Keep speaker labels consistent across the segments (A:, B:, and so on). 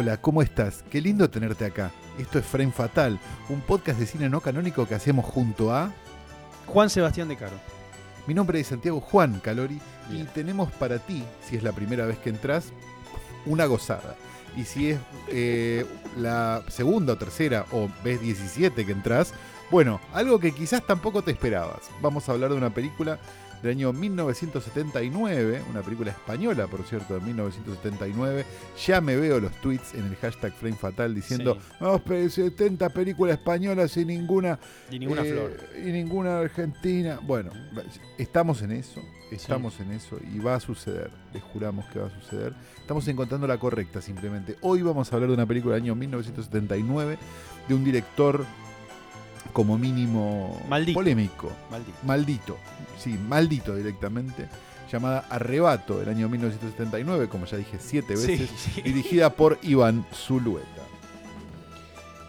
A: Hola, ¿cómo estás? Qué lindo tenerte acá. Esto es Frame Fatal, un podcast de cine no canónico que hacemos junto a...
B: Juan Sebastián de Caro.
A: Mi nombre es Santiago Juan Calori y tenemos para ti, si es la primera vez que entras, una gozada. Y si es eh, la segunda o tercera o vez 17 que entras, bueno, algo que quizás tampoco te esperabas. Vamos a hablar de una película del año 1979, una película española, por cierto, de 1979. Ya me veo los tweets en el hashtag Frame Fatal diciendo,
B: Sí.
A: "Vamos, pe- 70 películas españolas y ninguna
B: Y ninguna
A: eh,
B: flor.
A: Y ninguna argentina. Bueno, estamos en eso. Estamos en eso y va a suceder. Les juramos que va a suceder. Estamos encontrando la correcta simplemente. Hoy vamos a hablar de una película del año 1979 de un director como mínimo
B: Maldito.
A: polémico.
B: Maldito.
A: Maldito. Sí, maldito directamente. Llamada Arrebato del año 1979, como ya dije siete veces.
B: sí.
A: Dirigida por Iván Zulueta.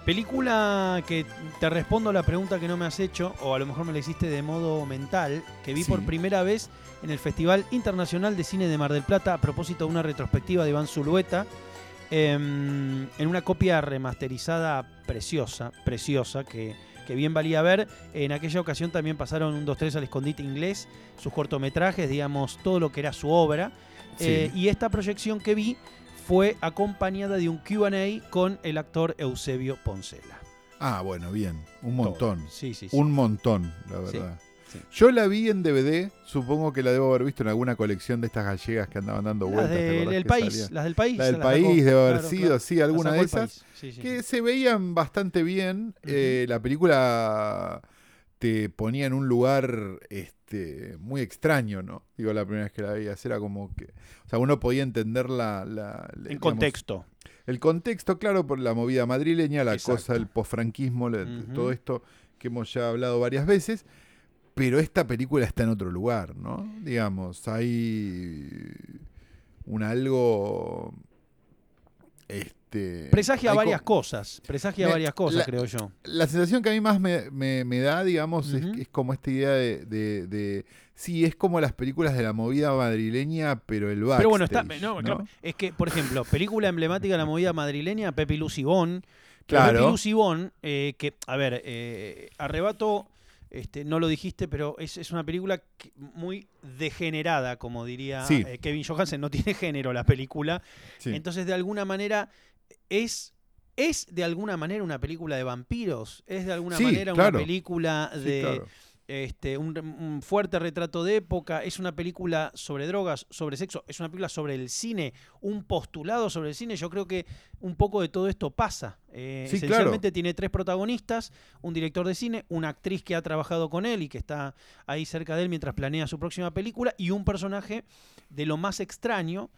B: Película que te respondo la pregunta que no me has hecho, o a lo mejor me la hiciste de modo mental, que vi
A: Sí.
B: por primera vez en el Festival Internacional de Cine de Mar del Plata a propósito de una retrospectiva de Iván Zulueta, em, en una copia remasterizada preciosa, preciosa, que, que bien valía ver. En aquella ocasión también pasaron un 2-3 al escondite inglés, sus cortometrajes, digamos, todo lo que era su obra.
A: Sí.
B: Eh, y esta proyección que vi fue acompañada de un QA con el actor Eusebio Poncela.
A: Ah, bueno, bien. Un montón.
B: Sí, sí, sí.
A: Un montón, la verdad.
B: sí.
A: Yo la vi en DVD, supongo que la debo haber visto en alguna colección de estas gallegas que andaban dando
B: las
A: vueltas. ¿te
B: del,
A: acordás
B: del
A: que
B: país, las del país.
A: La del país
B: sacó.
A: debe haber
B: Claro,
A: sido,
B: claro.
A: sí, alguna de
B: el
A: esas.
B: país. Sí, sí,
A: Que
B: sí.
A: se veían bastante bien. Eh, la película te ponía en un lugar este, muy extraño, ¿no? Digo, la primera vez que la veías era como que... O sea, uno podía entender la... la- digamos,
B: contexto.
A: El contexto, claro, por la movida madrileña, la
B: Exacto.
A: cosa del posfranquismo, todo esto que hemos ya hablado varias veces. Pero esta película está en otro lugar, ¿no? Digamos, hay un algo. Este.
B: Presagia varias cosas. Presagia
A: Me-
B: varias cosas,
A: la-
B: creo yo.
A: La sensación que a mí más me, me- me da, digamos, es- como esta idea de, de- de- Sí, es como las películas de la movida madrileña, pero el backstage.
B: Pero bueno, está, no,
A: ¿no?
B: claro, es que, por ejemplo, película emblemática de la movida madrileña, Pepe Lucibón.
A: Claro.
B: Pepe Lucibón, eh, que, a ver, eh, Arrebato, este, no lo dijiste, pero es, es una película que- muy degenerada, como diría
A: Sí.
B: eh, Kevin Johansen. No tiene género la película.
A: Sí.
B: Entonces, de alguna manera, es. ¿Es de alguna manera una película de vampiros? ¿Es de alguna
A: Sí,
B: manera
A: claro.
B: una película
A: Sí,
B: de,
A: claro.
B: Este, un, un fuerte retrato de época, es una película sobre drogas, sobre sexo, es una película sobre el cine, un postulado sobre el cine. Yo creo que un poco de todo esto pasa. Eh,
A: Sí,
B: esencialmente tiene tres protagonistas, un director de cine, una actriz que ha trabajado con él y que está ahí cerca de él mientras planea su próxima película, y un personaje de lo más extraño,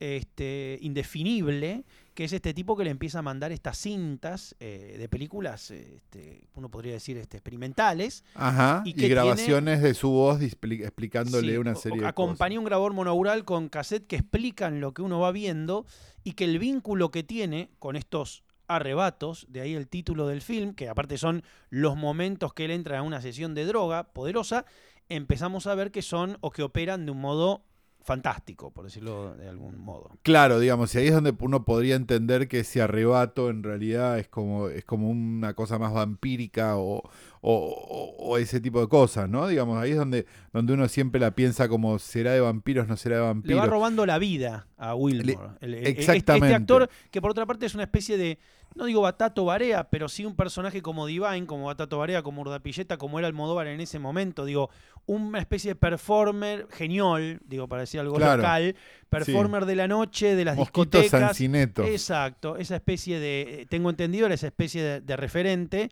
B: este, indefinible, que es este tipo que le empieza a mandar estas cintas eh, de películas, eh, este, uno podría decir este, experimentales,
A: Ajá,
B: y
A: y,
B: que tiene-
A: grabaciones de su voz explicándole
B: Sí,
A: una serie
B: o
A: de
B: Acompaña un grabador monaural con cassette que explican lo que uno va viendo y que el vínculo que tiene con estos arrebatos, de ahí el título del film, que aparte son los momentos que él entra a una sesión de droga poderosa, empezamos a ver que son o que operan de un modo fantástico, por decirlo de algún modo.
A: Claro, digamos, y ahí es donde uno podría entender que ese arrebato en realidad es como, es como una cosa más vampírica o, o- ese tipo de cosas, ¿no? Digamos, ahí es donde, donde uno siempre la piensa como será de vampiros, no será de
B: Le va
A: vampiros.
B: robando la vida a Wilmore.
A: Le-
B: El- el- este-
A: exactamente.
B: Este actor, que por otra parte es una especie de, no digo Batato Barea, pero sí un personaje como Divine, como Batato Barea, como Urdapilleta, como era Almodóvar en ese momento. Digo, una especie de performer genial, digo, para decir algo
A: Claro.
B: local, performer de la noche, de las
A: Mosquito
B: discotecas.
A: Sancineto.
B: Exacto, esa especie de, tengo entendido, era esa especie de, de referente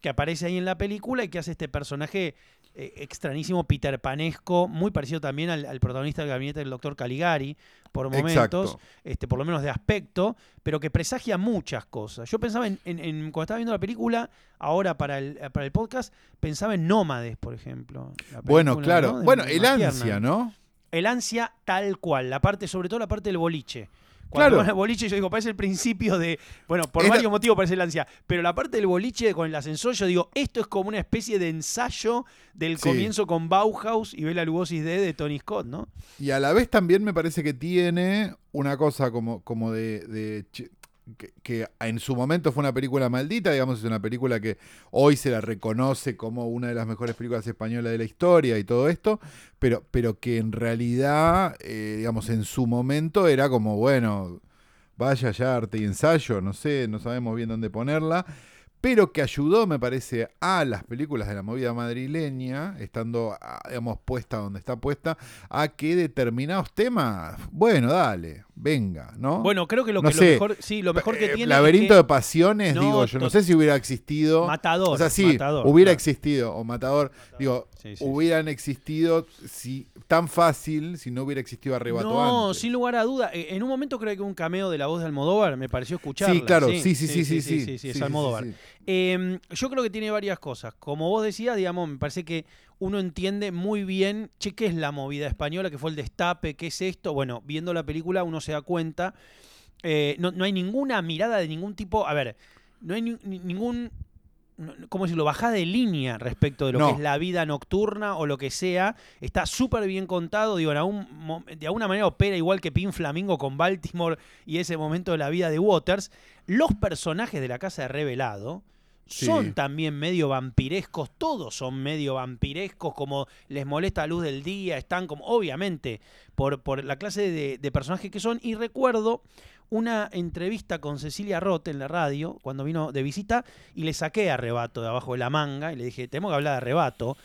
B: que aparece ahí en la película y que hace este personaje eh, extrañísimo, Peter Panesco, muy parecido también al, al protagonista del gabinete del doctor Caligari, por momentos,
A: Exacto.
B: este, por lo menos de aspecto, pero que presagia muchas cosas. Yo pensaba en, en- en- cuando estaba viendo la película, ahora para el, para el podcast, pensaba en Nómades, por ejemplo.
A: Bueno, claro. Bueno, el ansia, ¿no?
B: El ansia tal cual, la parte, sobre todo la parte del boliche. Cuando
A: Claro.
B: al boliche, yo digo, parece el principio de. Bueno, por varios motivos parece el ansia. Pero la parte del boliche con el ascensor, yo digo, esto es como una especie de ensayo del
A: Sí.
B: comienzo con Bauhaus y Bela Lugosi D de Tony Scott, ¿no?
A: Y a la vez también me parece que tiene una cosa como, como de, de que, en su momento fue una película maldita, digamos, es una película que hoy se la reconoce como una de las mejores películas españolas de la historia y todo esto, pero, pero que en realidad, eh, digamos, en su momento era como, bueno, vaya ya arte y ensayo, no sé, no sabemos bien dónde ponerla pero que ayudó, me parece, a las películas de la movida madrileña, estando, ah, digamos, puesta donde está puesta, a que determinados temas, bueno, dale, venga, ¿no?
B: Bueno, creo que lo, que, lo mejor, sí, lo mejor que
A: eh,
B: tiene.
A: Laberinto de pasiones, digo, yo no sé si hubiera existido.
B: Matador.
A: O sea, sí, hubiera existido, o matador, digo, hubieran existido si, tan fácil si no hubiera existido arrebato.
B: No,
A: antes.
B: sin lugar a duda. Eh, en un momento creo que un cameo de la voz de Almodóvar me pareció escuchar.
A: Sí, claro, sí, sí, sí, sí. Sí,
B: sí, es Almodóvar. Yo creo que tiene varias cosas. Como vos decías, digamos, me parece que uno entiende muy bien, che, ¿qué es la movida española? ¿Qué fue el destape? ¿Qué es esto? Bueno, viendo la película uno se da cuenta. Eh, no, no hay ninguna mirada de ningún tipo. A ver, no hay ni- ni- ningún. no- ¿Cómo decirlo? Bajada de línea respecto de lo
A: No.
B: que es la vida nocturna o lo que sea. Está súper bien contado. Digo, en algún mo- de alguna manera opera igual que Pin Flamingo con Baltimore y ese momento de la vida de Waters. Los personajes de la casa de Revelado
A: Sí.
B: son también medio vampirescos, todos son medio vampirescos, como les molesta la luz del día, están como, obviamente, por, por la clase de, de personajes que son. Y recuerdo una entrevista con Cecilia Roth en la radio, cuando vino de visita, y le saqué arrebato de abajo de la manga, y le dije, tenemos que hablar de arrebato.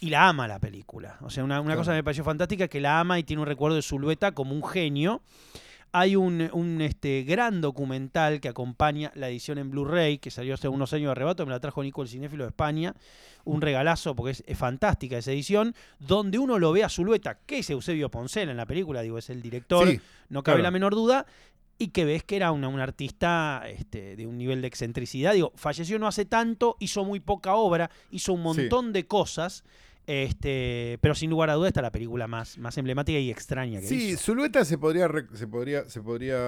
B: Y la ama la película. O sea, una, una
A: Claro.
B: cosa que me pareció fantástica es que la ama y tiene un recuerdo de Zulueta como un genio. Hay un, un, este, gran documental que acompaña la edición en Blu-ray, que salió hace unos años de arrebato, me la trajo Nico el Cinéfilo de España. Un regalazo, porque es, es fantástica esa edición, donde uno lo ve a Zulueta, que es Eusebio Poncela en la película, digo, es el director,
A: Sí,
B: no cabe
A: claro.
B: la menor duda, y que ves que era una, un artista este, de un nivel de excentricidad. Digo, falleció no hace tanto, hizo muy poca obra, hizo un
A: Sí.
B: montón de cosas, este, pero sin lugar a duda está la película más, más emblemática y extraña que
A: Sí,
B: hizo.
A: Zulueta se podría, se podría, se podría,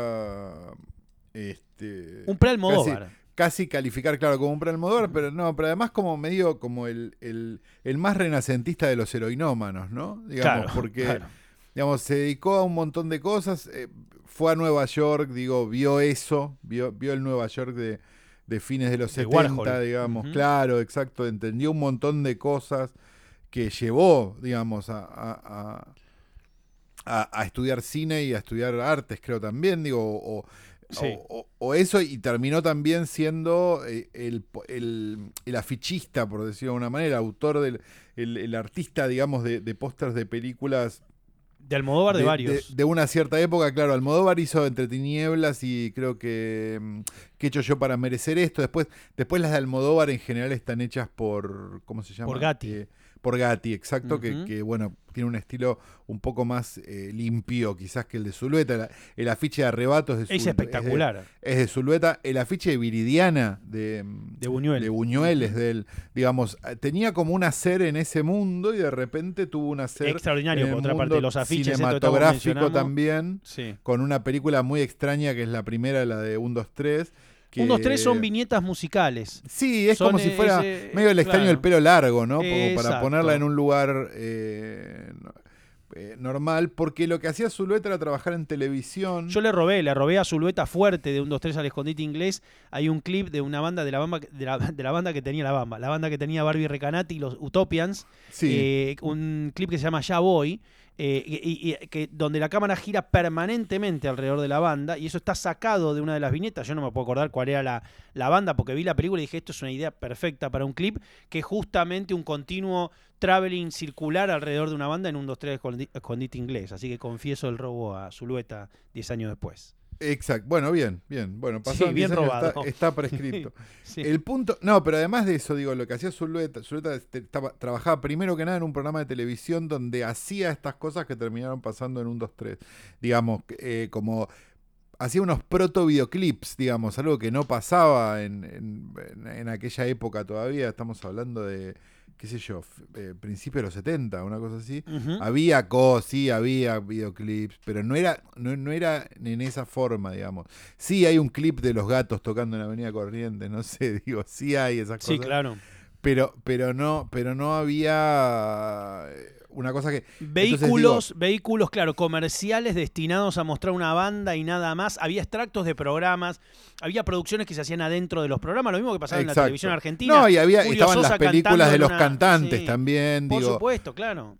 A: este,
B: Un pre-Almodóvar.
A: casi calificar, claro, como un pre-Almodóvar, pero no, pero además como medio como el, el, el más renacentista de los heroinómanos, ¿no? Digamos,
B: Claro,
A: porque,
B: claro.
A: digamos, se dedicó a un montón de cosas, eh, fue a Nueva York, digo, vio eso, vio, vio el Nueva York de, de fines de los
B: De
A: 70,
B: Warhol.
A: digamos, claro, exacto, entendió un montón de cosas que llevó, digamos, a, a- a- estudiar cine y a estudiar artes, creo también, digo, o,
B: Sí.
A: o- eso, y terminó también siendo eh, el, el- el afichista, por decirlo de alguna manera, autor del el, el artista, digamos, de, de pósters de películas
B: De Almodóvar de, varios.
A: de una cierta época, claro, Almodóvar hizo Entre Tinieblas y creo que mm, ¿Qué he hecho yo para merecer esto? Después, después las de Almodóvar en general están hechas por, ¿cómo se llama?
B: Por Gatti.
A: Eh, por Gatti, exacto, que, que, bueno, tiene un estilo un poco más eh, limpio quizás que el de Zulueta. La- el afiche de Arrebatos es de
B: es
A: Zul-
B: espectacular.
A: Es de, es de Zulueta. El afiche de Viridiana de,
B: De Buñuel.
A: de Buñuel es del, digamos, eh, tenía como un hacer en ese mundo y de repente tuvo un hacer
B: Extraordinario, por otra parte, los afiches,
A: cinematográfico también,
B: Sí.
A: con una película muy extraña que es la primera, la de 1, 2, 3. Que,
B: Un, dos, tres son viñetas musicales.
A: Sí, es
B: son
A: como si
B: ese-
A: fuera medio el extraño
B: claro.
A: del pelo largo, ¿no? Como para ponerla en un lugar eh, no- eh, normal, porque lo que hacía Zulueta era trabajar en televisión.
B: Yo le robé, le robé a Zulueta fuerte de un 2-3 al escondite inglés. Hay un clip de una banda de la bamba de la, de la banda que tenía la bamba, la banda que tenía Barbie Recanati y los Utopians.
A: sí,
B: eh, un clip que se llama Ya Voy. Eh, y, que, donde la cámara gira permanentemente alrededor de la banda y eso está sacado de una de las viñetas. Yo no me puedo acordar cuál era la, la banda porque vi la película y dije esto es una idea perfecta para un clip que es justamente un continuo traveling circular alrededor de una banda en un 2-3 escondi- escondite inglés. Así que confieso el robo a Zulueta 10 años después.
A: Exacto. Bueno, bien, bien. Bueno, pasaron
B: bien
A: 10 años,
B: robado.
A: Está, está.
B: Sí.
A: El punto, no, pero además de eso, digo, lo que hacía Zulueta, Zulueta este, estaba- trabajaba primero que nada en un programa de televisión donde hacía estas cosas que terminaron pasando en un 2-3. Digamos, eh, como hacía unos proto videoclips, digamos, algo que no pasaba en- en- en aquella época todavía. Estamos hablando de, qué sé yo, eh, principios de los 70, una cosa así. Había cosas, sí, había videoclips, pero no era, no, no era en esa forma, digamos. Sí hay un clip de los gatos tocando en Avenida Corrientes, no sé, digo, sí hay esas
B: Sí,
A: cosas.
B: claro.
A: Pero, pero no, pero no había. Eh, una cosa que...
B: Vehículos, vehículos, claro, comerciales destinados a mostrar una banda y nada más. Había extractos de programas, había producciones que se hacían adentro de los programas, lo mismo que pasaba en la televisión argentina.
A: No, y había, estaban las películas de los cantantes también.
B: Por supuesto, claro.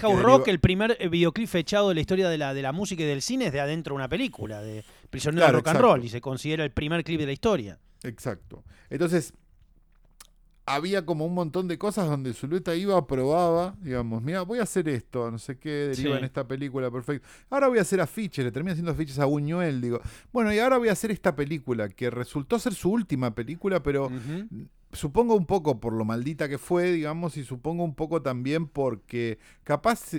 B: House Rock, el primer eh, videoclip fechado de la historia de la, de la música y del cine, es de adentro de una película, de Prisionero de Rock and Roll, y se considera el primer clip de la historia.
A: Exacto. Entonces, había como un montón de cosas donde Zulueta iba, probaba, digamos, mira, voy a hacer esto, no sé qué, deriva en esta película, perfecto. Ahora voy a hacer afiches, le termina haciendo afiches a Buñuel, digo, bueno, y ahora voy a hacer esta película, que resultó ser su última película, pero supongo un poco por lo maldita que fue, digamos, y supongo un poco también porque capaz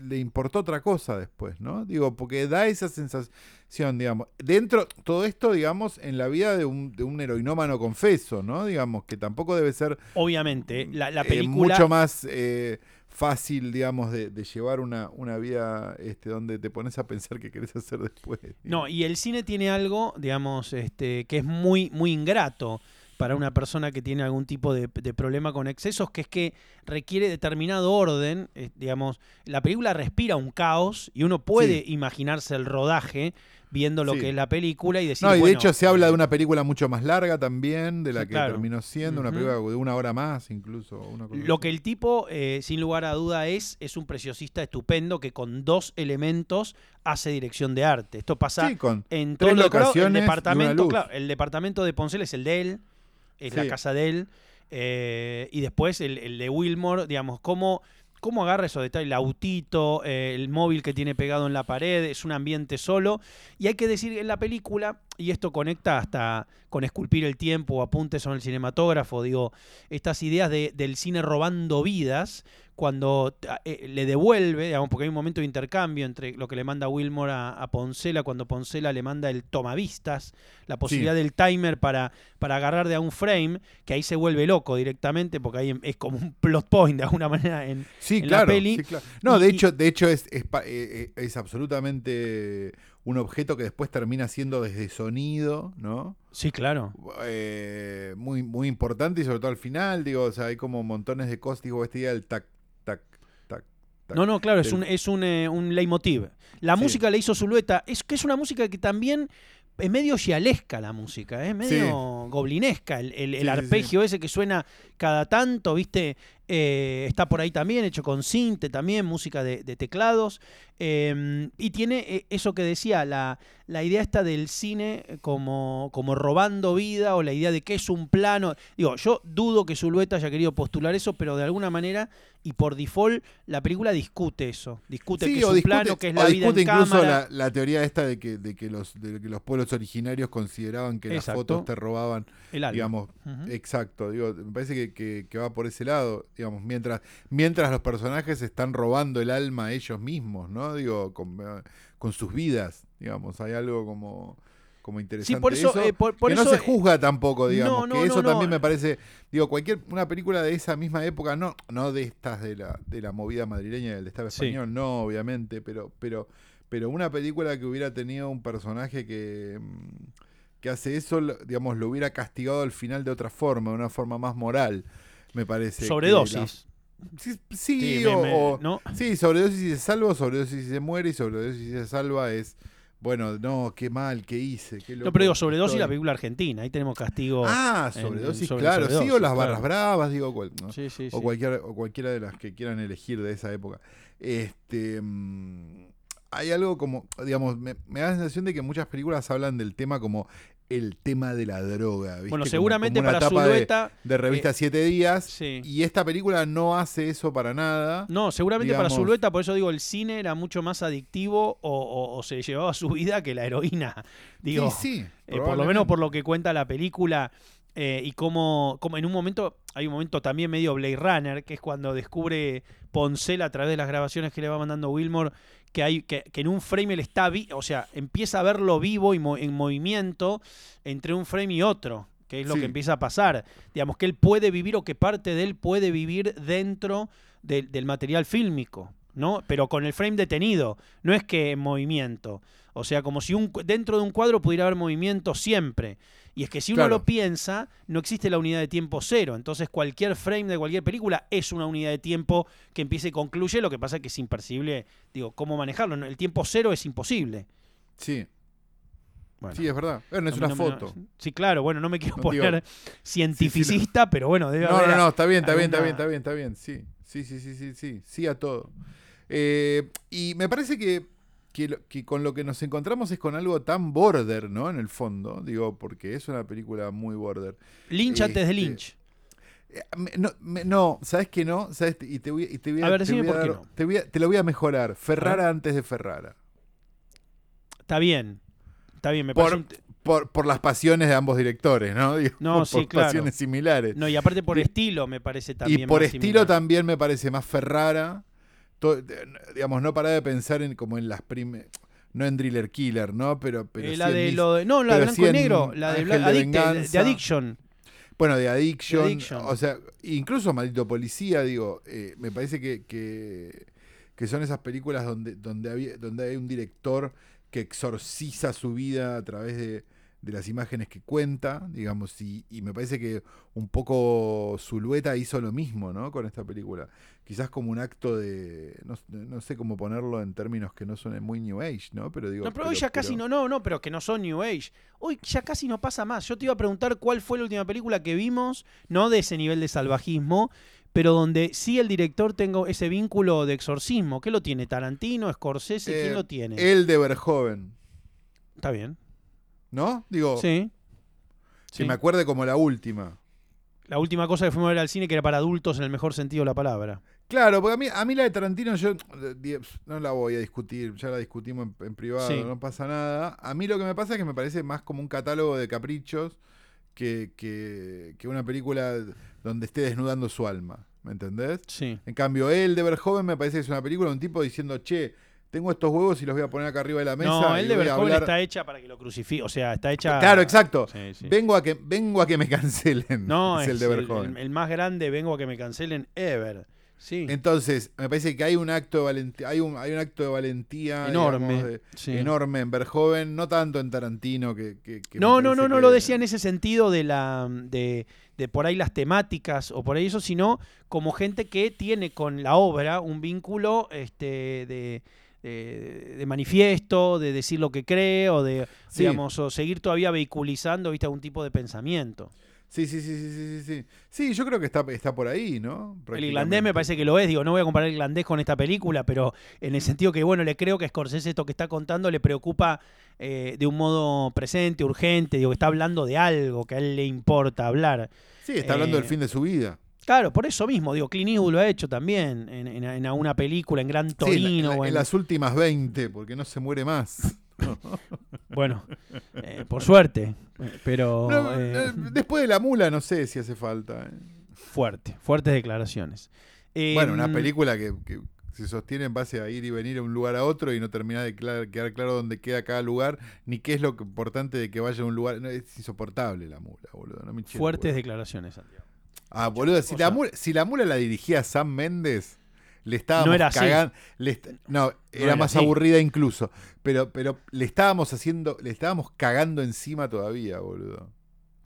A: le importó otra cosa después, ¿no? Digo, porque da esa sensación, digamos. Dentro, todo esto, digamos, en la vida de un, de un heroinómano confeso, ¿no? Digamos, que tampoco debe ser.
B: Obviamente, la,
A: eh,
B: película.
A: mucho más eh, fácil, digamos, de, llevar una, una, vida este, donde te pones a pensar qué querés hacer después.
B: No, y el cine tiene algo, digamos, este, que es muy, muy ingrato para una persona que tiene algún tipo de, problema con excesos, que es que requiere determinado orden. Eh, digamos, la película respira un caos y uno puede imaginarse el rodaje viendo lo que es la película y decir.
A: No,
B: y
A: de hecho se habla de
B: eh,
A: una película mucho más larga también, de la que terminó siendo, una película de una hora más incluso.
B: lo que el tipo, eh, sin lugar a duda, es, es un preciosista estupendo que con dos elementos hace dirección de arte. Esto pasa en todo el departamento, claro, el departamento de Poncel es el de él es la casa de él. Eh, y después el, de Wilmore, digamos, cómo, cómo agarra esos detalles, el autito, eh, el móvil que tiene pegado en la pared, es un ambiente solo. Y hay que decir en la película, y esto conecta hasta con esculpir el tiempo apuntes sobre el cinematógrafo, digo, estas ideas de, del cine robando vidas, cuando eh, le devuelve, digamos, porque hay un momento de intercambio entre lo que le manda Wilmore a, Poncela, cuando Poncela le manda el tomavistas, la posibilidad del timer para, para agarrar de a un frame, que ahí se vuelve loco directamente, porque ahí es como un plot point de alguna manera en,
A: sí,
B: la peli.
A: Sí, claro. No, de hecho, de hecho es, es, eh, eh, es, absolutamente un objeto que después termina siendo desde sonido, ¿no?
B: Sí, claro.
A: muy, muy importante y sobre todo al final, digo, o sea, hay como montones de cosas, digo, este día el tac
B: no, no, claro, es un, es un, eh, un leitmotiv. La música le hizo Zulueta, es que es una música que también es medio gialesca la música, es medio goblinesca el, el, arpegio ese que suena cada tanto, ¿viste? Eh, está por ahí también, hecho con cinte también, música de, teclados. Em, y tiene eh, eso que decía, la, la, idea esta del cine como, como robando vida o la idea de que es un plano. Digo, yo dudo que Zulueta haya querido postular eso, pero de alguna manera y por default la película discute eso. Discute que es un plano, que es la vida en
A: incluso La, teoría esta de que, de que, los, de que los pueblos originarios consideraban que las fotos te robaban.
B: El
A: Digamos, exacto. Digo, me parece que, que, va por ese lado. Digamos, mientras, mientras los personajes están robando el alma a ellos mismos, ¿no? Digo, con, con sus vidas. Digamos, hay algo como como interesante.
B: por eso,
A: eh,
B: que
A: no se juzga tampoco, digamos. que eso también me parece. Digo, cualquier una película de esa misma época, no, no de estas de la, de la movida madrileña del Estado español, no, obviamente, pero, pero, pero una película que hubiera tenido un personaje que, mm, que hace eso, digamos, lo hubiera castigado al final de otra forma, de una forma más moral, me parece.
B: Sobredosis.
A: Sí, sí, o, sí, sobredosis y se salva, sobredosis y se muere, y sobredosis y se salva es bueno, no, qué mal, qué hice. Qué
B: no, pero digo, sobredosis la película argentina, ahí tenemos castigo.
A: Ah, sobredosis, claro, sí, o las barras bravas, digo, o, Cualquiera, o cualquiera de las que quieran elegir de esa época. Este. Mm, hay algo como, digamos, me, me, da la sensación de que muchas películas hablan del tema como el tema de la droga.
B: Bueno, seguramente para
A: su
B: de,
A: de, revista 7 eh, días. Y esta película no hace eso para nada.
B: No, seguramente para Zulueta, por eso digo, el cine era mucho más adictivo o, se llevaba su vida que la heroína. Digo,
A: sí, sí.
B: Eh, por lo menos por lo que cuenta la película. Eh, y como, como en un momento, hay un momento también medio Blade Runner, que es cuando descubre Poncel a través de las grabaciones que le va mandando Wilmore, que, hay, que, en un frame él está, o sea, empieza a verlo vivo y en movimiento entre un frame y otro, que es lo que empieza a pasar. Digamos que él puede vivir o que parte de él puede vivir dentro del material fílmico, ¿no? Pero con el frame detenido, no es que en movimiento. O sea, como si un, dentro de un cuadro pudiera haber movimiento siempre. Y es que si uno
A: Claro.
B: lo piensa, no existe la unidad de tiempo cero. Entonces cualquier frame de cualquier película es una unidad de tiempo que empieza y concluye. Lo que pasa es que es impercibible, digo, cómo manejarlo. ¿no? El tiempo cero es imposible.
A: Sí,
B: Bueno,
A: sí, es verdad. Bueno, es
B: no-
A: una
B: no
A: foto.
B: sí, claro, bueno, no me quiero
A: No,
B: poner
A: digo,
B: cientificista, pero bueno, debe
A: No,
B: haber
A: no, no, está bien, está bien, está bien, está bien, está bien. Sí, sí, sí, sí, sí, sí, sí a todo. Eh, y me parece que, que, lo- que con lo que nos encontramos es con algo tan border, ¿no? En el fondo, digo, porque es una película muy border.
B: Lynch antes de
A: Este,
B: Lynch.
A: Eh, me- No, ¿sabes qué no? ¿Sabes? Y te voy, y te voy a,
B: A ver,
A: te
B: decime
A: voy a
B: por qué
A: dar-
B: no.
A: Te, voy a- te lo voy a mejorar. Ferrara antes de Ferrara.
B: Está bien. Está bien, me
A: Por-
B: parece un-
A: Por, por las pasiones de ambos directores, ¿no? Digo,
B: No,
A: por,
B: sí, claro.
A: pasiones similares.
B: No, y aparte por
A: Y-
B: estilo me parece también.
A: y por
B: más
A: estilo
B: similar.
A: también me parece más Ferrara. Digamos, no para de pensar en como en las primeras. No en Driller Killer, ¿no? Pero, pero
B: Eh,
A: sí
B: la
A: en
B: de lo de, no, la de blanco
A: sí
B: y negro, la de, Bla-. Addiction.
A: Bueno, de Addiction. O sea, incluso Maldito Policía, digo, eh, me parece que, que, que son esas películas donde, donde, había, donde hay un director que exorciza su vida a través de, de las imágenes que cuenta, digamos, y, y me parece que un poco Zulueta hizo lo mismo, ¿no? Con esta película. Quizás como un acto de, no, no sé cómo ponerlo en términos que no suenen muy New Age, ¿no? Pero digo...
B: No, pero hoy ya casi no, no, no, pero que no son New Age. Hoy ya casi no pasa más. Yo te iba a preguntar cuál fue la última película que vimos, no de ese nivel de salvajismo, pero donde sí el director tengo ese vínculo de exorcismo. ¿Qué lo tiene? ¿Tarantino? ¿Scorsese? ¿Quién
A: Eh,
B: lo tiene?
A: El de Verhoeven,
B: Está bien.
A: ¿No? Digo,
B: Sí.
A: que
B: Sí.
A: me acuerde como la última.
B: La última cosa que fuimos a ver al cine que era para adultos en el mejor sentido de la palabra.
A: Claro, porque a mí, a mí la de Tarantino yo no la voy a discutir, ya la discutimos en, en privado,
B: Sí.
A: no pasa nada. A mí lo que me pasa es que me parece más como un catálogo de caprichos que, que, que una película donde esté desnudando su alma, ¿me entendés?
B: Sí.
A: En cambio, él de Verhoeven me parece que es una película de un tipo diciendo, che, tengo estos huevos y los voy a poner acá arriba de la mesa.
B: No, el de Verhoeven
A: hablar".
B: está hecha para que lo crucifique. O sea, está hecha.
A: Claro, exacto.
B: Sí, sí.
A: Vengo, a que, vengo a que me cancelen.
B: No,
A: es,
B: es
A: el de Verhoeven.
B: el, el más grande, vengo a que me cancelen ever. Sí.
A: Entonces, me parece que hay un acto de valentía, hay un, hay un acto de valentía
B: Enorme,
A: digamos, de-
B: sí.
A: enorme en Verhoeven, no tanto en Tarantino que, que- que me
B: No, no, no, no
A: que-
B: lo decía en ese sentido de la de, de por ahí las temáticas o por ahí eso, sino como gente que tiene con la obra un vínculo este, de, de, de manifiesto, de decir lo que cree o de,
A: Sí.
B: digamos, o seguir todavía vehiculizando, viste, algún tipo de pensamiento.
A: Sí, sí, sí, sí, sí, sí, sí. Yo creo que está, está por ahí, ¿no?
B: El irlandés me parece que lo es, digo, no voy a comparar el irlandés con esta película, pero en el sentido que, bueno, le creo que a Scorsese esto que está contando le preocupa eh, de un modo presente, urgente, digo, que está hablando de algo que a él le importa hablar.
A: Sí, está hablando del
B: eh,
A: fin de su vida.
B: Claro, por eso mismo, digo, Clint Eastwood lo ha hecho también en, en, en alguna película, en Gran
A: Sí, en,
B: Torino.
A: la- en
B: en-
A: las últimas 20, porque no se muere más.
B: Bueno, eh, por suerte, pero
A: No,
B: eh,
A: eh, después de la mula, no sé si hace falta.
B: fuerte, fuertes declaraciones.
A: Bueno, una
B: Em,
A: película que, que se sostiene en base a ir y venir de un lugar a otro y no termina de quedar claro dónde queda cada lugar, ni qué es lo importante de que vaya a un lugar. No, es insoportable la mula, boludo. No me
B: Fuertes declaraciones, Santiago.
A: Ah, boludo, si la, mula, si la mula la dirigía Sam Méndez, le estábamos
B: No era así.
A: cagando. No, era,
B: era
A: más
B: así.
A: aburrida incluso. Pero, pero le estábamos haciendo, le estábamos cagando encima todavía, boludo.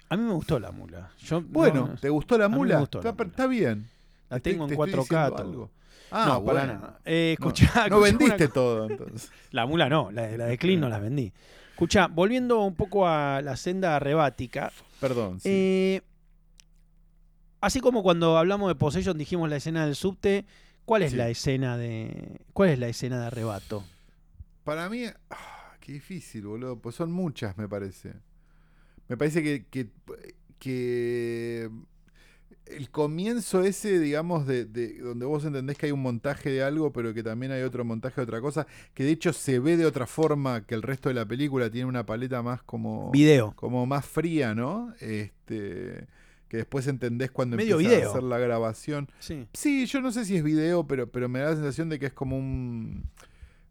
B: A mí me gustó la mula. Yo,
A: Bueno,
B: no,
A: ¿te gustó la mula?
B: gustó la
A: está,
B: mula.
A: está bien.
B: la
A: Te
B: tengo en
A: te estoy
B: 4K.
A: diciendo
B: todo.
A: algo. Ah,
B: no, para
A: bueno.
B: nada. Eh,
A: No,
B: escuchá,
A: no
B: una
A: vendiste todo, entonces.
B: La mula no, la, de- la de Clean no las vendí. Escucha, volviendo un poco a la senda arrebática,
A: Perdón. sí.
B: eh, así como cuando hablamos de Possession dijimos la escena del subte, ¿cuál es
A: Sí.
B: la escena de cuál es la escena de arrebato?
A: Para mí, ah, qué difícil, boludo. Pues son muchas, me parece. Me parece que, que, que el comienzo ese, digamos, de, de donde vos entendés que hay un montaje de algo, pero que también hay otro montaje de otra cosa, que de hecho se ve de otra forma que el resto de la película, tiene una paleta más como,
B: Video.
A: como más fría, ¿no? Este, que después entendés cuando
B: Medio
A: empieza
B: video.
A: a hacer la grabación.
B: Sí.
A: Sí, yo no sé si es video, pero, pero me da la sensación de que es como un.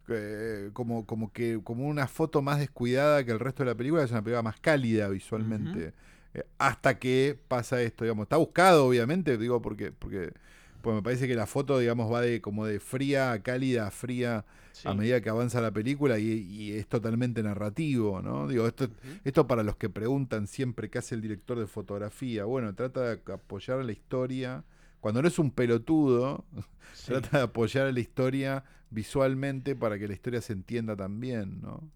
A: eh, como, como que como una foto más descuidada que el resto de la película, es una película más cálida visualmente. Eh, hasta que pasa esto, digamos. Está buscado, obviamente, digo, porque, porque Pues me parece que la foto, digamos, va de como de fría a cálida, a fría
B: Sí.
A: a medida que avanza la película y, y es totalmente narrativo, ¿no? Digo, esto, esto para los que preguntan siempre qué hace el director de fotografía. Bueno, trata de apoyar la historia. Cuando no es un pelotudo,
B: Sí.
A: trata de apoyar la historia visualmente para que la historia se entienda también, ¿no?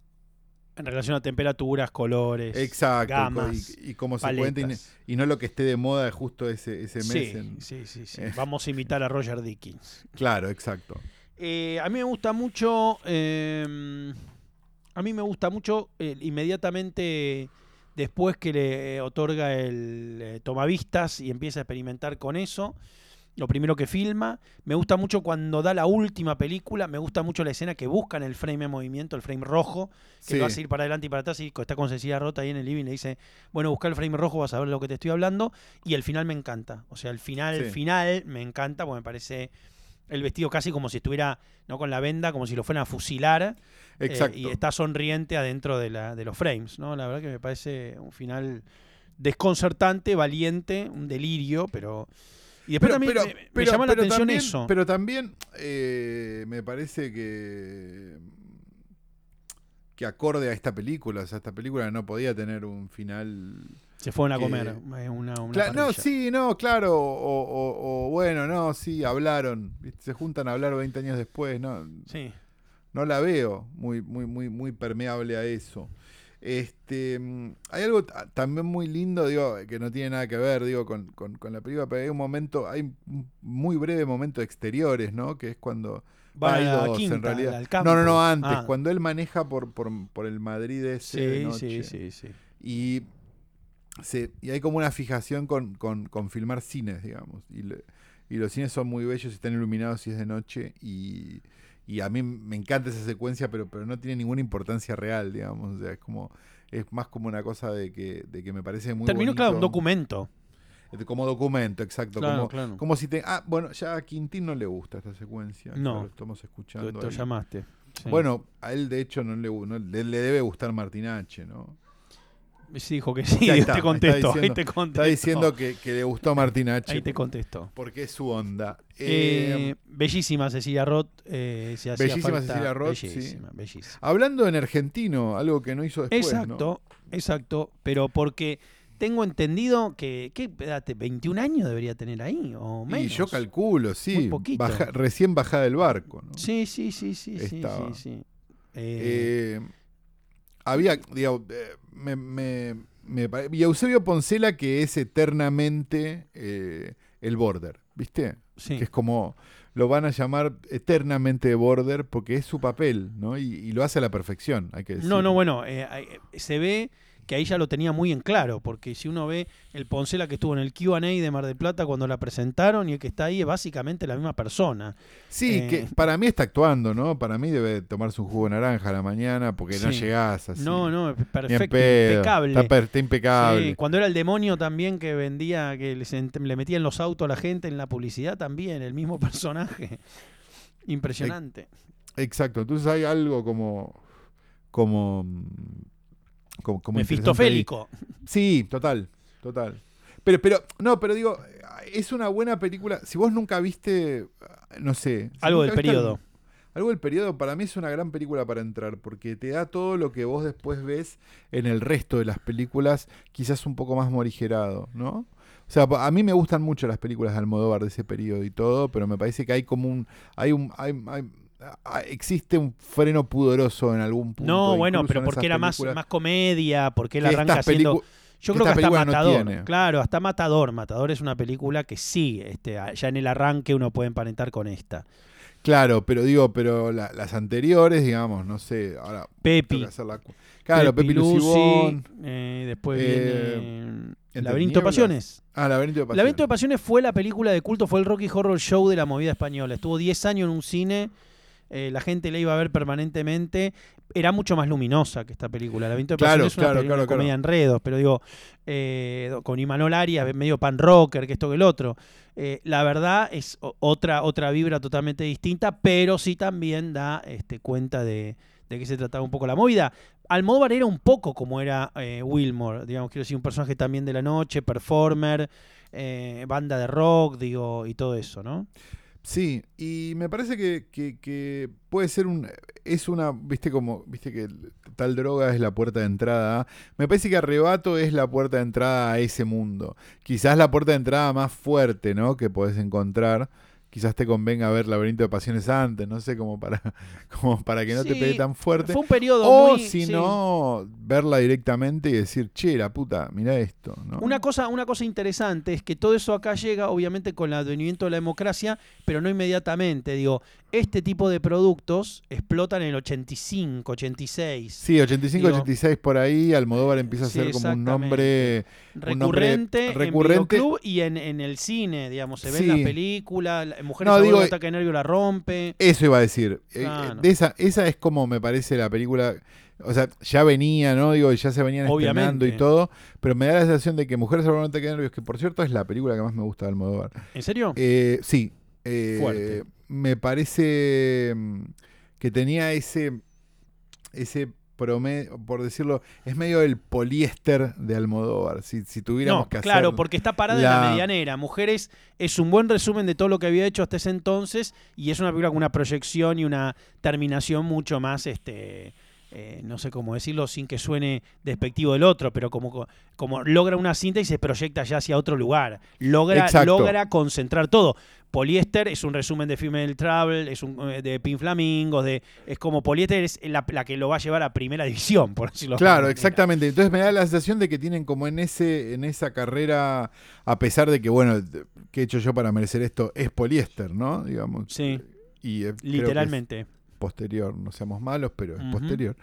B: En relación a temperaturas, colores,
A: Exacto,
B: gamas,
A: y, y cómo se cuenta y, no lo que esté de moda justo ese, ese mes.
B: Sí,
A: en-
B: sí, sí, sí.
A: eh.
B: Vamos a imitar a Roger Dickens.
A: Claro, exacto.
B: Eh, a mí me gusta mucho. eh, a mí me gusta mucho eh, inmediatamente después que le otorga el tomavistas y empieza a experimentar con eso. Lo primero que filma. Me gusta mucho cuando da la última película. Me gusta mucho la escena que buscan el frame en movimiento, el frame rojo, que
A: Sí.
B: lo hace ir para adelante y para atrás. Y está con Cecilia Rota ahí en el living. Le dice: Bueno, busca el frame rojo, vas a ver lo que te estoy hablando. Y el final me encanta. O sea, el final,
A: Sí.
B: final me encanta porque me parece el vestido casi como si estuviera no con la venda, como si lo fueran a fusilar. eh,
A: Exacto.
B: y está sonriente adentro de, la, de los frames. ¿no? La verdad que me parece un final desconcertante, valiente, un delirio, pero. Y después también me, me llama la atención
A: también,
B: eso.
A: Pero también eh, me parece que que acorde a esta película, o sea, esta película no podía tener un final.
B: Se fueron a
A: que-
B: comer eh, una, una
A: no, sí, no, claro, o, o- o bueno, no, sí, hablaron, se juntan a hablar 20 años después, no,
B: Sí.
A: no la veo muy, muy, muy, muy permeable a eso. Este, mm, hay algo ta- también muy lindo, digo, que no tiene nada que ver, digo, con, con- con la película, pero hay un momento, hay un muy breve momento de exteriores, ¿no? Que es cuando
B: Van
A: hay
B: a la
A: dos,
B: quinta,
A: en realidad. no, no, no, antes,
B: Ah.
A: cuando él maneja por, por, por el Madrid ese de
B: Sí,
A: noche.
B: sí, sí, sí.
A: Y, se- y hay como una fijación con, con- con filmar cines, digamos. Y, le- y los cines son muy bellos, están iluminados y es de noche. Y, y a mí me encanta esa secuencia, pero, pero no tiene ninguna importancia real, digamos. O sea, es como es más como una cosa de que, de que me parece muy
B: Terminó, claro, un documento.
A: Como documento, exacto.
B: Claro,
A: como,
B: claro.
A: como si te... Ah, bueno, ya a Quintín no le gusta esta secuencia.
B: No.
A: lo estamos escuchando.
B: Lo
A: ahí.
B: llamaste. sí.
A: Bueno, a él de hecho no le, no- le, le debe gustar Martín H, ¿no?
B: Sí, dijo que sí.
A: Ahí está,
B: te contesto. Ahí
A: diciendo- Está diciendo que, que le gustó Martín H.
B: Ahí te contesto.
A: porque es su onda.
B: Eh,
A: Eh,
B: bellísima Cecilia Roth. eh,
A: Bellísima
B: falta-
A: Cecilia Roth, sí.
B: Bellísima, bellísima.
A: hablando en argentino, algo que no hizo después,
B: Exacto, exacto. Pero porque tengo entendido que, ¿qué edad te- 21 años debería tener ahí, o
A: ¿no?
B: menos.
A: Y yo calculo,
B: Muy
A: sí.
B: poquito.
A: baja- recién bajada del barco. ¿no?
B: Sí, sí, sí, sí, sí, sí,
A: Estaba.
B: sí.
A: Había, digo, eh, me, me- y Eusebio Poncela que es eternamente eh, el border, ¿viste?
B: sí.
A: Que es como, lo van a llamar eternamente border porque es su papel, ¿no? Y, y lo hace a la perfección, hay que decir.
B: No, no, bueno, eh, se ve que ahí ya lo tenía muy en claro, porque si uno ve el Poncela que estuvo en el QA de Mar del Plata cuando la presentaron y el que está ahí es básicamente la misma persona.
A: Sí,
B: Eh,
A: que para mí está actuando, ¿no? Para mí debe tomarse un jugo de naranja a la mañana porque no llegás así.
B: No, no, perfecto, impecable.
A: Está, impecable.
B: Sí, cuando era el demonio también que vendía, que le metía en los autos a la gente en la publicidad también, el mismo personaje. Impresionante.
A: Exacto. Entonces hay algo como. como. Como,
B: Mefistofélico.
A: Sí, total. Total. Pero, pero, no, pero digo, es una buena película. Si vos nunca viste, no sé. si
B: Algo del periodo.
A: Algo del periodo para mí es una gran película para entrar, porque te da todo lo que vos después ves en el resto de las películas, quizás un poco más morigerado, ¿no? O sea, a mí me gustan mucho las películas de Almodóvar de ese periodo y todo, pero me parece que hay como un, hay un, hay, hay- existe un freno pudoroso en algún punto.
B: No, bueno, pero porque era más, más comedia, porque él arranca haciendo... Yo creo que hasta
A: no
B: Matador. claro, hasta Matador. Matador es una película que sí, este, ya en el arranque uno puede emparentar con esta.
A: Claro, pero digo, pero la- las anteriores, digamos, no sé, ahora
B: Pepi.
A: la Claro, Pepi
B: Lucy,
A: Lucibón.
B: eh, después
A: eh,
B: viene Laberinto de. Pasiones.
A: Ah, Laberinto de Pasiones.
B: Laberinto de Pasiones fue la película de culto, fue el Rocky Horror Show de la movida española. Estuvo 10 años en un cine, eh, la gente la iba a ver permanentemente. Era mucho más luminosa que esta película. Laberinto de
A: Claro,
B: es una,
A: claro,
B: película
A: claro,
B: comedia enredos, pero digo, eh, con Imanol Arias, medio pan rocker, que esto que el otro. Eh, la verdad es otra, otra vibra totalmente distinta, pero sí también da este, cuenta de, de qué se trataba un poco la movida. Almodóvar era un poco como era eh, Wilmore, digamos, quiero decir, un personaje también de la noche, performer, eh, banda de rock, digo, y todo eso, ¿no?
A: Sí, y me parece que, que- que puede ser un. Es una. Viste como. Viste que tal droga es la puerta de entrada. Me parece que Arrebato es la puerta de entrada a ese mundo. Quizás la puerta de entrada más fuerte, ¿no? Que podés encontrar. Quizás te convenga ver Laberinto de Pasiones antes, no sé, como para, como para que no te pegue tan fuerte.
B: Fue un periodo
A: O
B: muy...
A: si
B: sí.
A: no, verla directamente y decir, che, la puta, mira esto, ¿no?
B: Una cosa, una cosa interesante es que todo eso acá llega, obviamente, con el advenimiento de la democracia, pero no inmediatamente. Digo, este tipo de productos explotan en el 85, 86.
A: Sí, 85,
B: Digo-
A: 86 por ahí, Almodóvar empieza a
B: Sí,
A: ser como un nombre un nombre
B: recurrente,
A: recurrente.
B: en videoclub y en, en el cine, digamos, se ve en
A: Sí.
B: Mujeres
A: No, digo,
B: de ataque de nervio la rompe.
A: Eso iba a decir. Eh,
B: Claro.
A: de esa, esa es como me parece la película. O sea, ya venía, ¿no? Digo, ya se venían estrenando y
B: Obviamente.
A: todo. Pero me da la sensación de que Mujeres al volante de nervios, que por cierto es la película que más me gusta de Almodóvar.
B: ¿En serio?
A: Eh, sí. eh,
B: Fuerte.
A: Me parece mm, que tenía ese. Ese promedio, por decirlo, es medio el poliéster de Almodóvar. Si, si tuviéramos
B: no,
A: que hacer.
B: claro, porque está parada en la
A: la-
B: medianera. Mujeres es un buen resumen de todo lo que había hecho hasta ese entonces y es una película con una proyección y una terminación mucho más, este, eh, no sé cómo decirlo sin que suene despectivo del otro, pero como, como logra una cinta y se proyecta ya hacia otro lugar. Logra,
A: Exacto.
B: logra concentrar todo. Poliéster es un resumen de Female Travel, es un, eh, de Pink Flamingos, de, es como Poliéster es la, la que lo va a llevar a primera división, por decirlo de
A: Claro, exactamente. Entonces me da la sensación de que tienen como en ese, en esa carrera, a pesar de que, bueno, ¿qué he hecho yo para merecer esto? Es poliéster, ¿no? Digamos.
B: Sí,
A: Y eh, creo que es
B: literalmente.
A: Posterior, no seamos malos, pero es posterior.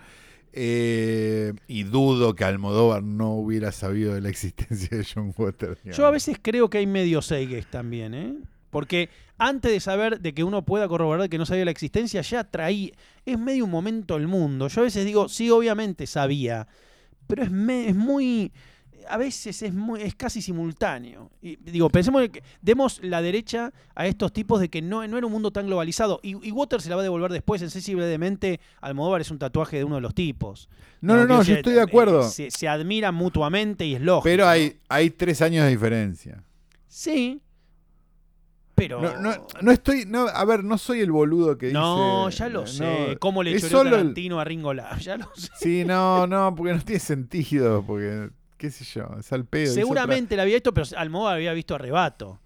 A: Eh, y dudo que Almodóvar no hubiera sabido de la existencia de John Waters.
B: Yo a veces creo que hay medio Seiges también, ¿eh? Porque antes de saber de que uno pueda corroborar que no sabía la existencia, ya traí. Es medio un momento el mundo. Yo a veces digo, sí, obviamente sabía. Pero es, me- es muy. A veces es muy, es casi simultáneo. Y digo, pensemos en que demos la derecha a estos tipos de que no, no era un mundo tan globalizado. Y, y Water se la va a devolver después, sensiblemente. Almodóvar es un tatuaje de uno de los tipos.
A: No, no, no, yo estoy de acuerdo.
B: Se, se admiran mutuamente y es lógico.
A: Pero
B: ¿no?
A: hay, hay tres años de diferencia.
B: Sí. Pero.
A: No, no, no estoy, no, a ver, no soy el boludo que
B: No,
A: dice.
B: ya lo
A: no,
B: sé. ¿Cómo le choreó
A: solo el-
B: Tarantino a Ringo Lar? Ya lo sé.
A: Sí, no, no, porque no tiene sentido, porque, qué sé yo, es al pedo.
B: Seguramente la había visto, pero Almodóvar había visto Arrebato.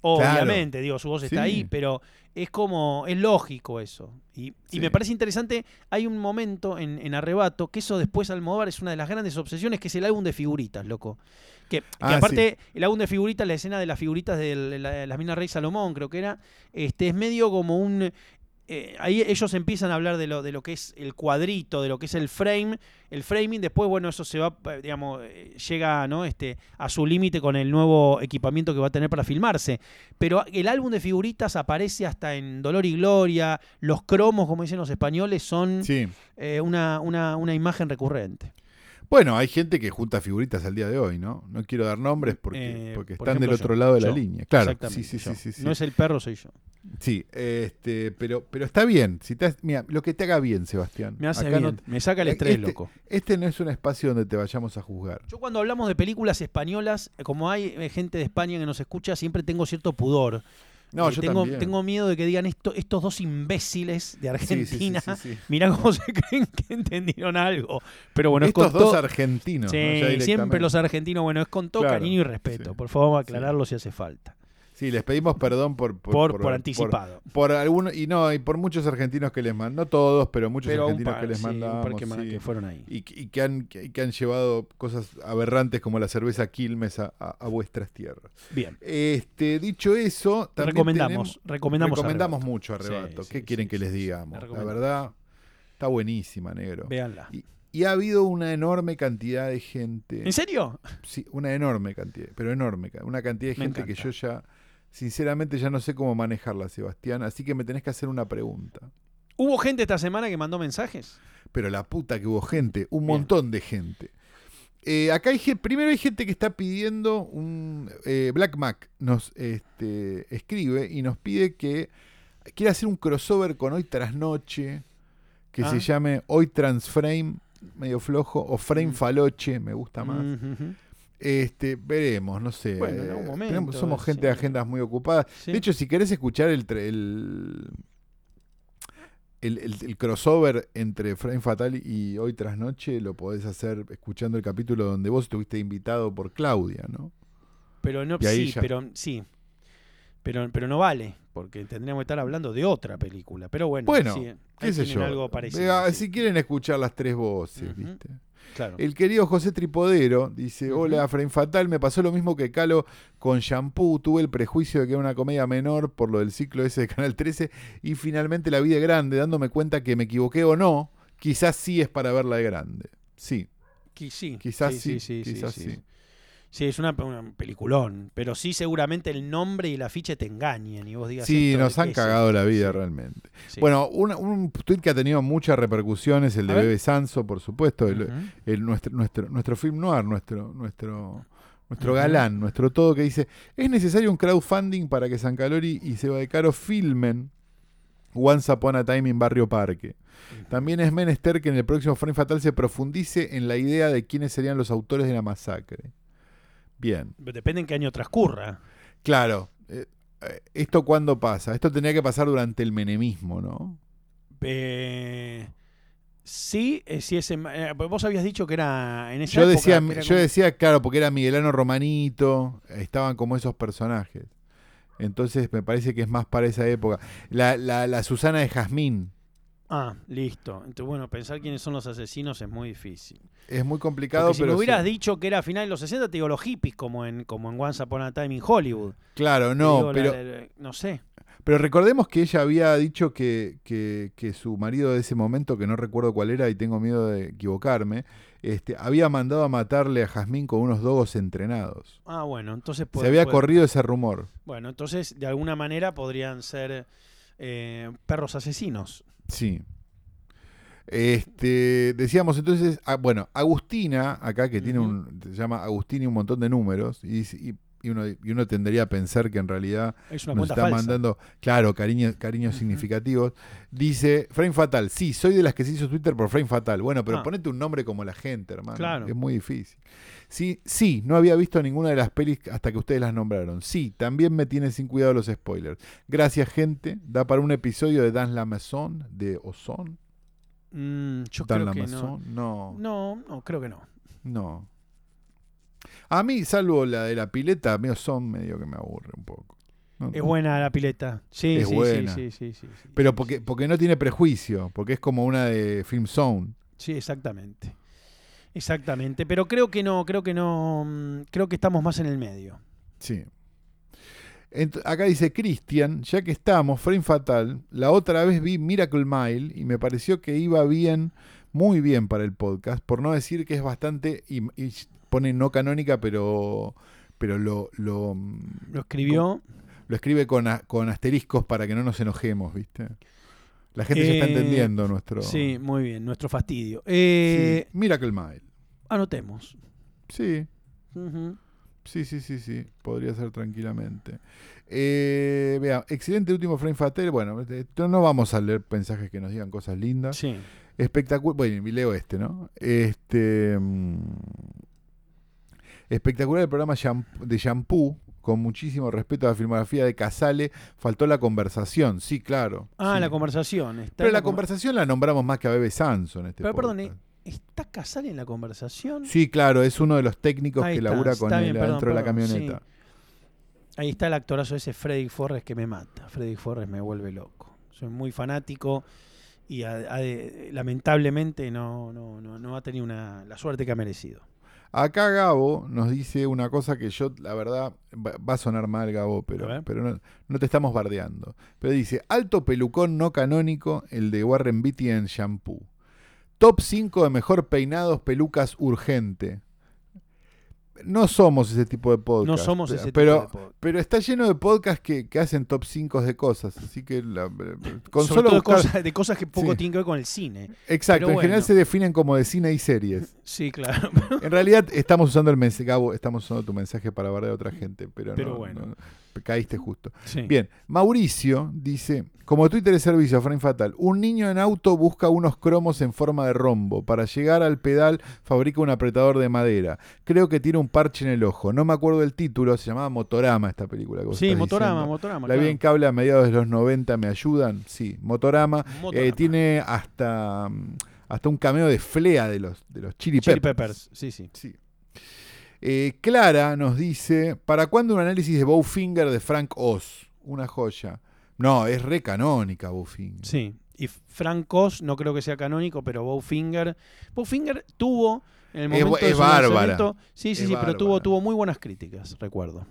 B: Obviamente, digo, su voz está
A: Sí.
B: ahí, pero es como, es lógico eso. Y, me parece interesante, hay un momento en, en Arrebato, que eso después Almodóvar es una de las grandes obsesiones, que es el álbum de figuritas, loco. Que, que
A: Ah,
B: aparte, el álbum de figuritas, la escena de las figuritas de la- de las minas Rey Salomón, creo que era, este, es medio como un... eh, ahí ellos empiezan a hablar de lo, de lo que es el cuadrito, de lo que es el frame, el framing, después, bueno, eso se va, eh, digamos, eh, llega ¿no? este, a su límite con el nuevo equipamiento que va a tener para filmarse. Pero el álbum de figuritas aparece hasta en Dolor y Gloria, los cromos, como dicen los españoles, son
A: Sí.
B: eh, una, una, una imagen recurrente.
A: Bueno, hay gente que junta figuritas al día de hoy, ¿no? No quiero dar nombres porque,
B: Eh,
A: porque
B: por
A: están
B: ejemplo,
A: del otro
B: yo.
A: lado de la línea. Claro, sí,
B: Exactamente,
A: sí, sí, sí, sí.
B: No es el perro, soy yo.
A: Sí, este, pero, pero está bien. Si te has- mira, lo que te haga bien, Sebastián.
B: Me hace
A: Acá
B: bien,
A: no-
B: me saca el estrés,
A: este-
B: loco.
A: este no es un espacio donde te vayamos a juzgar.
B: Yo cuando hablamos de películas españolas, como hay eh, gente de España que nos escucha, siempre tengo cierto pudor.
A: No,
B: Eh,
A: yo
B: tengo,
A: también.
B: tengo miedo de que digan esto, estos dos imbéciles de
A: Sí, sí, sí,
B: Argentina.
A: sí.
B: Mirá cómo se creen que entendieron algo. Pero bueno, es
A: Estos
B: con
A: dos argentinos. ¿no?
B: Siempre los argentinos, bueno, es con todo
A: Claro,
B: cariño y respeto. Por favor, vamos a aclararlo si hace falta.
A: Sí, les pedimos perdón por...
B: Por, por, anticipado.
A: Por, algunos, y no, y por muchos argentinos que les mandan, no todos, pero muchos
B: Pero
A: argentinos
B: par,
A: que les
B: sí, un
A: mandamos.
B: par que, más
A: sí.
B: que fueron ahí.
A: y, y que, han, que, que han llevado cosas aberrantes como la cerveza Quilmes a, a- a vuestras tierras.
B: Bien.
A: Este, dicho eso, también
B: Recomendamos,
A: tenemos-
B: recomendamos.
A: recomendamos
B: Arrebato.
A: mucho a Arrebato.
B: Sí,
A: ¿Qué quieren que les digamos?
B: La
A: verdad, está buenísima, negro.
B: Véanla.
A: Y, y ha habido una enorme cantidad de gente.
B: ¿En serio?
A: Sí, una enorme cantidad, pero enorme, una cantidad de gente que yo ya, sinceramente, ya no sé cómo manejarla, Sebastián. Así que me tenés que hacer una pregunta.
B: ¿Hubo gente esta semana que mandó mensajes?
A: Pero la puta que hubo gente, un
B: Bien.
A: montón de gente. Eh, acá hay gente, primero hay gente que está pidiendo un eh, Black Mac nos este, escribe y nos pide que quiere hacer un crossover con hoy tras noche, que
B: Ah.
A: se llame Hoy Transframe, medio flojo, o Frame
B: Mm.
A: Faloche, me gusta más.
B: Mm.
A: Este, veremos, no sé.
B: Bueno, en algún
A: Eh,
B: momento,
A: tenemos- somos gente de agendas muy ocupadas.
B: Sí.
A: De hecho, si querés escuchar el, el, el, el- el crossover entre Frame Fatal y Hoy Tras Noche, lo podés hacer escuchando el capítulo donde vos estuviste invitado por Claudia, ¿no?
B: Pero no, sí,
A: ya-
B: pero sí. Pero, pero no vale, porque tendríamos que estar hablando de otra película. Pero bueno,
A: Bueno,
B: sí,
A: ¿Qué
B: ahí
A: sé
B: tienen
A: yo?
B: algo parecido.
A: Vea,
B: sí,
A: Si quieren escuchar las tres voces. ¿viste?
B: Claro.
A: El querido José Tripodero dice. Hola, Frame Fatal. Me pasó lo mismo que Calo con Shampoo. Tuve el prejuicio de que era una comedia menor por lo del ciclo ese de Canal 13. Y finalmente la vi de grande, dándome cuenta que me equivoqué o no. Quizás sí es para verla de grande. Sí,
B: Qui- sí,
A: quizás
B: sí,
A: sí,
B: sí, sí,
A: quizás
B: sí.
A: Sí.
B: Es una, un peliculón. Pero sí, seguramente el nombre y el afiche te engañen. Y vos digas.
A: Sí, nos
B: ¿de
A: han cagado la vida realmente.
B: sí.
A: Bueno, una- un tweet que ha tenido muchas repercusiones, el de. Bebe Sanso, por supuesto, el, nuestro, nuestro, nuestro film noir, nuestro, nuestro, nuestro galán, nuestro todo, que dice, es necesario un crowdfunding para que San Calori y Seba de Caro filmen Once Upon a Time in Barrio Parque. También es menester que en el próximo Frame Fatal se profundice en la idea de quiénes serían los autores de la masacre. Bien,
B: Depende en qué año transcurra.
A: claro. eh, eh, ¿Esto cuándo pasa? Esto tenía que pasar durante el menemismo, ¿no?
B: Eh, sí, eh, sí es en- eh, vos habías dicho que era en esa
A: Yo
B: época,
A: decía, yo
B: como-
A: decía, claro, porque era Miguelano Romanito, estaban como esos personajes. Entonces me parece que es más para esa época. La, la, la Susana de Jazmín.
B: Ah, listo. Entonces, bueno, pensar quiénes son los asesinos es muy difícil.
A: Es muy complicado,
B: Porque si
A: pero.
B: me hubieras
A: sí.
B: dicho que era a finales de los 60, te digo los hippies, como en, como en Once Upon a Time in Hollywood.
A: Claro, no,
B: digo,
A: pero,
B: la- la- no sé.
A: pero recordemos que ella había dicho que, que, que su marido de ese momento, que no recuerdo cuál era y tengo miedo de equivocarme, este, había mandado a matarle a Jazmín con unos dogos entrenados.
B: Ah, bueno, entonces
A: Se había
B: puede-
A: corrido ese rumor.
B: Bueno, entonces de alguna manera podrían ser eh, perros asesinos.
A: Sí. Este, decíamos entonces, ah, bueno, Agustina, acá que tiene un, se llama Agustina y un montón de números, y, y- y uno, y uno tendería a pensar que en realidad
B: Es
A: nos está
B: falsa.
A: mandando, claro, cariño, cariños significativos. Dice, Frame Fatal, sí, soy de las que se hizo Twitter por Frame Fatal. Bueno, pero
B: Ah.
A: ponete un nombre como la gente, hermano.
B: Claro.
A: Es muy difícil. Sí, sí, no había visto ninguna de las pelis hasta que ustedes las nombraron. Sí, también me tienen sin cuidado los spoilers. Gracias, gente. Da para un episodio de Dans la Maison, de Ozon.
B: Mm, yo
A: Dan
B: creo que no.
A: No,
B: No, no, creo que no.
A: no. A mí, salvo la de la pileta, medio son medio que me aburre un poco. No,
B: Es buena la pileta. Sí,
A: Es
B: sí,
A: buena.
B: sí, sí, sí, sí, sí.
A: Pero porque, porque no tiene prejuicio, porque es como una de Film Zone.
B: Sí, exactamente. Exactamente. Pero creo que no, creo que no. mm, Creo que estamos más en el medio.
A: Sí. Ent- acá dice Cristian, ya que estamos, Frame Fatal, la otra vez vi Miracle Mile y me pareció que iba bien, muy bien para el podcast, por no decir que es bastante, y, y pone no canónica, pero, pero lo, lo, mm,
B: Lo escribió.
A: lo escribe con, a- con asteriscos para que no nos enojemos, ¿viste? La gente ya está
B: Eh,
A: entendiendo nuestro...
B: Sí, muy bien. Nuestro fastidio. Eh,
A: Sí, Miracle Mile.
B: Anotemos.
A: Sí. Sí, sí, sí, sí, podría ser tranquilamente. Eh, vea, excelente último frame fatal. Bueno, este, no vamos a leer mensajes que nos digan cosas lindas.
B: Sí.
A: Espectacular. Bueno, y leo este, ¿no? Este. mm, espectacular el programa de Shampoo, con muchísimo respeto a la filmografía de Casale. Faltó la conversación, sí, claro.
B: Ah,
A: sí.
B: la conversación. Está
A: Pero la
B: con-
A: conversación la nombramos más que a Bebe Sanso en este
B: Pero perdón,
A: podcast.
B: ¿Está Casale en la conversación?
A: Sí, claro, es uno de los técnicos
B: Ahí
A: que
B: está,
A: labura con él
B: bien, perdón,
A: adentro de la
B: perdón, sí.
A: camioneta.
B: Ahí está el actorazo ese Freddy Forres que me mata. Freddy Forres me vuelve loco. Soy muy fanático y a- a- lamentablemente no, no, no, no ha tenido una, la suerte que ha merecido.
A: Acá Gabo nos dice una cosa que yo, la verdad, va, a sonar mal, Gabo, pero, pero no, no te estamos bardeando. Pero dice, alto pelucón no canónico, el de Warren Beatty en Shampoo. Top 5 de mejor peinados, pelucas urgente. No somos ese tipo de podcast.
B: No somos ese tipo
A: pero,
B: de podcast.
A: Pero está lleno de podcasts que, que hacen top 5 de cosas. Así que la- con
B: Sobre
A: solo
B: todo de
A: buscar-
B: cosas, de cosas que poco
A: Sí.
B: tienen que ver con el cine.
A: Exacto,
B: pero
A: en general se definen como de cine y series.
B: Sí, claro.
A: En realidad estamos usando el mensaje, Gabo, estamos usando tu mensaje para hablar de otra gente, pero,
B: Pero
A: no,
B: bueno.
A: no, caíste justo.
B: Sí.
A: Bien, Mauricio dice, como Twitter de servicio, Frame Fatal, un niño en auto busca unos cromos en forma de rombo. Para llegar al pedal fabrica un apretador de madera. Creo que tiene un parche en el ojo. No me acuerdo del título, se llamaba Motorama esta película. que vos
B: Sí, Motorama,
A: diciendo.
B: Motorama.
A: La vi
B: claro.
A: en cable a mediados de los 90, ¿me ayudan? Sí, Motorama. Eh, tiene hasta, mm, hasta un cameo de Flea de los, de los Chili,
B: Chili
A: Peppers.
B: Peppers. Sí, sí.
A: Sí. Eh, Clara nos dice, ¿para cuándo un análisis de Bowfinger de Frank Oz? Una joya. No, es re canónica Bowfinger.
B: Sí. Y Frank Oz no creo que sea canónico, pero Bowfinger. Bowfinger tuvo en el
A: Es
B: momento de
A: es
B: su
A: bárbara.
B: Sí, sí,
A: Es
B: sí, pero tuvo, tuvo muy buenas críticas, recuerdo.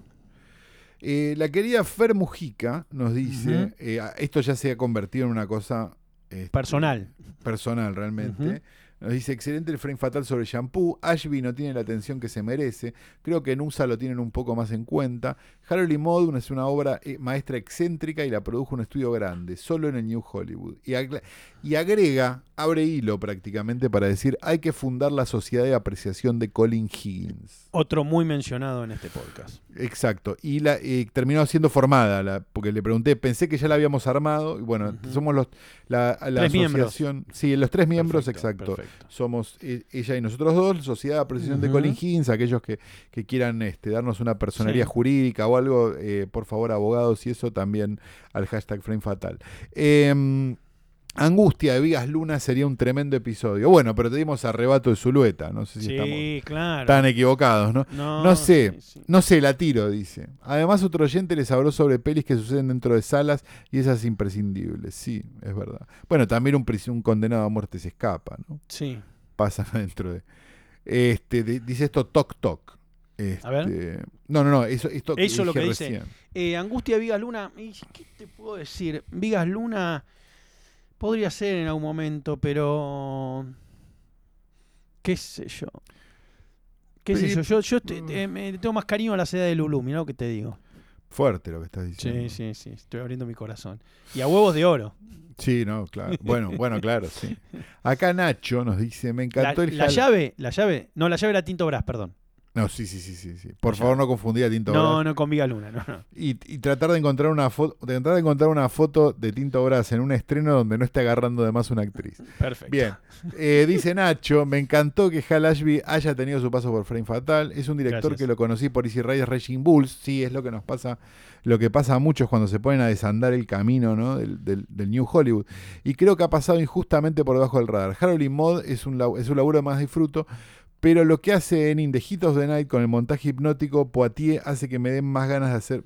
A: Eh, la querida Fer Mujica nos dice, eh, esto ya se ha convertido en una cosa este,
B: Personal.
A: personal realmente. Nos dice, excelente el frame fatal sobre shampoo. Ashby no tiene la atención que se merece. Creo que en USA lo tienen un poco más en cuenta. Harold y Maude es una obra eh, maestra excéntrica y la produjo un estudio grande, solo en el New Hollywood. Y agrega, abre hilo prácticamente para decir, hay que fundar la Sociedad de Apreciación de Colin Higgins.
B: Otro muy mencionado en este podcast.
A: Exacto. Y la, eh, terminó siendo formada, la- porque le pregunté, pensé que ya la habíamos armado. Y bueno, somos los, la, la
B: Tres miembros.
A: asociación. Sí, los tres miembros,
B: Perfecto,
A: exacto.
B: perfecto.
A: Somos eh, ella y nosotros dos, Sociedad de Apreciación de. Colin Higgins, aquellos que, que quieran este, darnos una personería
B: Sí.
A: jurídica o algo, eh, por favor, abogados y eso también al hashtag Frame Fatal. Eh, Angustia de Vigas Luna sería un tremendo episodio. Bueno, pero te dimos arrebato de Zulueta, no sé si estamos
B: Sí, claro.
A: tan equivocados, ¿no?
B: No,
A: No sé,
B: sí, sí.
A: no sé, la tiro, dice. Además, otro oyente les habló sobre pelis que suceden dentro de salas y esas imprescindibles. Sí, es verdad. Bueno, también un, un condenado a muerte se escapa, ¿no?
B: Sí.
A: Pasan dentro de. Este, de- dice esto Toc Toc. Este,
B: A ver.
A: No, no, no, eso, esto
B: Eso es lo que dice.
A: recién.
B: Eh, Angustia Vigas Luna. ¿Qué te puedo decir? Vigas Luna podría ser en algún momento, pero. ¿Qué sé yo? ¿Qué sé yo? Yo, yo te- eh, me tengo más cariño a la seda de Lulú, mirá lo que te digo.
A: Fuerte lo que estás diciendo.
B: Sí, sí, sí. Estoy abriendo mi corazón. Y a huevos de oro.
A: Sí, no, claro. Bueno, bueno, claro, sí. Acá Nacho nos dice, me
B: La,
A: encantó el
B: la llave, la llave. No, la llave era Tinto Brass, perdón.
A: No, sí, sí, sí, sí, sí. Por favor, no confundir a Tinto
B: No,
A: Brass.
B: no con Vigas Luna, no, no.
A: Y, y tratar de encontrar una foto, tratar de encontrar una foto de Tinto Brass en un estreno donde no esté agarrando de más una actriz.
B: Perfecto.
A: Bien. Eh, dice Nacho, me encantó que Hal Ashby haya tenido su paso por Frame Fatal. Es un director
B: Gracias.
A: que lo conocí por Easy Rider Raging Bulls. Sí, es lo que nos pasa, lo que pasa a muchos cuando se ponen a desandar el camino ¿no? del, del- del New Hollywood. Y creo que ha pasado injustamente por debajo del radar. Harold y Mod es un, es un laburo de más disfruto. Pero lo que hace en In the Heat of the Night con el montaje hipnótico, Poitier hace que me den más ganas de hacer.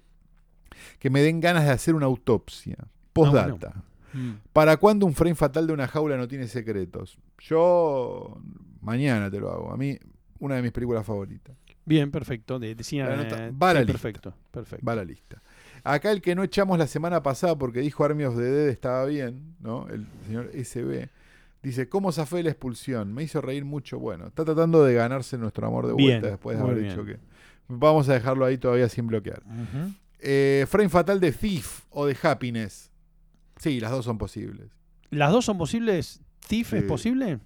A: Que me den ganas de hacer una autopsia. Postdata.
B: Mm.
A: ¿Para cuándo un frame fatal de una jaula no tiene secretos? Yo mañana te lo hago. A mí, una de mis películas favoritas.
B: Bien, perfecto. De, de cine,
A: La nota
B: eh,
A: va la lista.
B: perfecto, perfecto.
A: Va la lista. Acá el que no echamos la semana pasada porque dijo Army of the Dead estaba bien, ¿no? El señor SB. Dice, ¿cómo zafé la expulsión? Me hizo reír mucho. Bueno, está tratando de ganarse nuestro amor de
B: Bien,
A: vuelta después de haber
B: bien.
A: dicho que... Vamos a dejarlo ahí todavía sin bloquear. Eh, frame fatal de Thief o de Happiness. Sí, las dos son posibles.
B: ¿Las dos son posibles? ¿Thief es posible?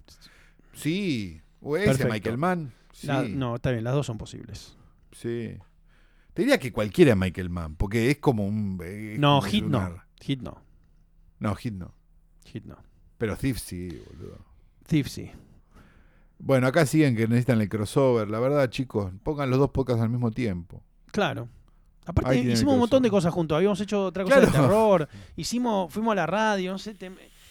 A: Sí. O ese,
B: Perfecto.
A: Michael Mann. Sí.
B: La- no, está bien, las dos son posibles.
A: Sí. Te diría que cualquiera es Michael Mann, porque es como un. es
B: No,
A: como
B: Hit no. Hit no.
A: No, Hit no.
B: Hit no.
A: Pero Thief sí, boludo.
B: Thief sí.
A: Bueno, acá siguen que necesitan el crossover. La verdad, chicos, pongan los dos podcasts al mismo tiempo.
B: Claro. Aparte, hicimos un montón de cosas juntos. Habíamos hecho otra cosa de terror. Hicimos, fuimos a la radio, no sé. te-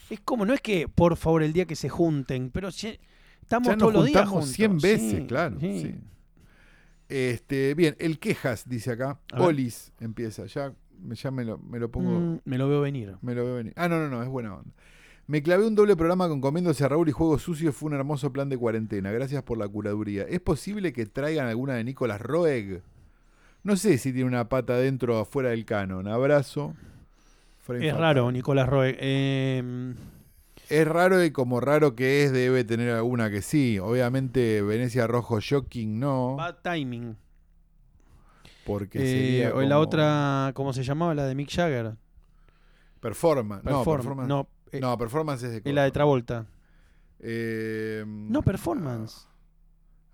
B: es como, no es que por favor el día que se junten, pero si- estamos
A: Ya nos
B: todos los días juntos.
A: 100 veces,
B: Sí,
A: claro,
B: sí.
A: sí. Este, bien, el quejas, dice acá.
B: A ver.
A: Olis empieza. Ya, ya me, lo, me lo pongo.
B: Mm, me lo veo venir.
A: Me lo veo venir. Ah, no, no, no, es buena onda. Me clavé un doble programa con Comiéndose a Raúl y Juegos Sucios. Fue un hermoso plan de cuarentena. Gracias por la curaduría. ¿Es posible que traigan alguna de Nicolás Roeg? No sé si tiene una pata dentro o afuera del canon. Abrazo. Frame
B: Es
A: fatal.
B: raro, Nicolás Roeg. Eh,
A: Es raro y como raro que es, debe tener alguna que sí. Obviamente, Venecia Rojo Shocking no.
B: bad timing.
A: Porque
B: Eh,
A: sería
B: o la otra, ¿cómo se llamaba? La de Mick Jagger.
A: Performance. no,
B: Perform-
A: performance.
B: No,
A: No, performance es de.
B: es la de. Travolta.
A: Eh,
B: No, performance.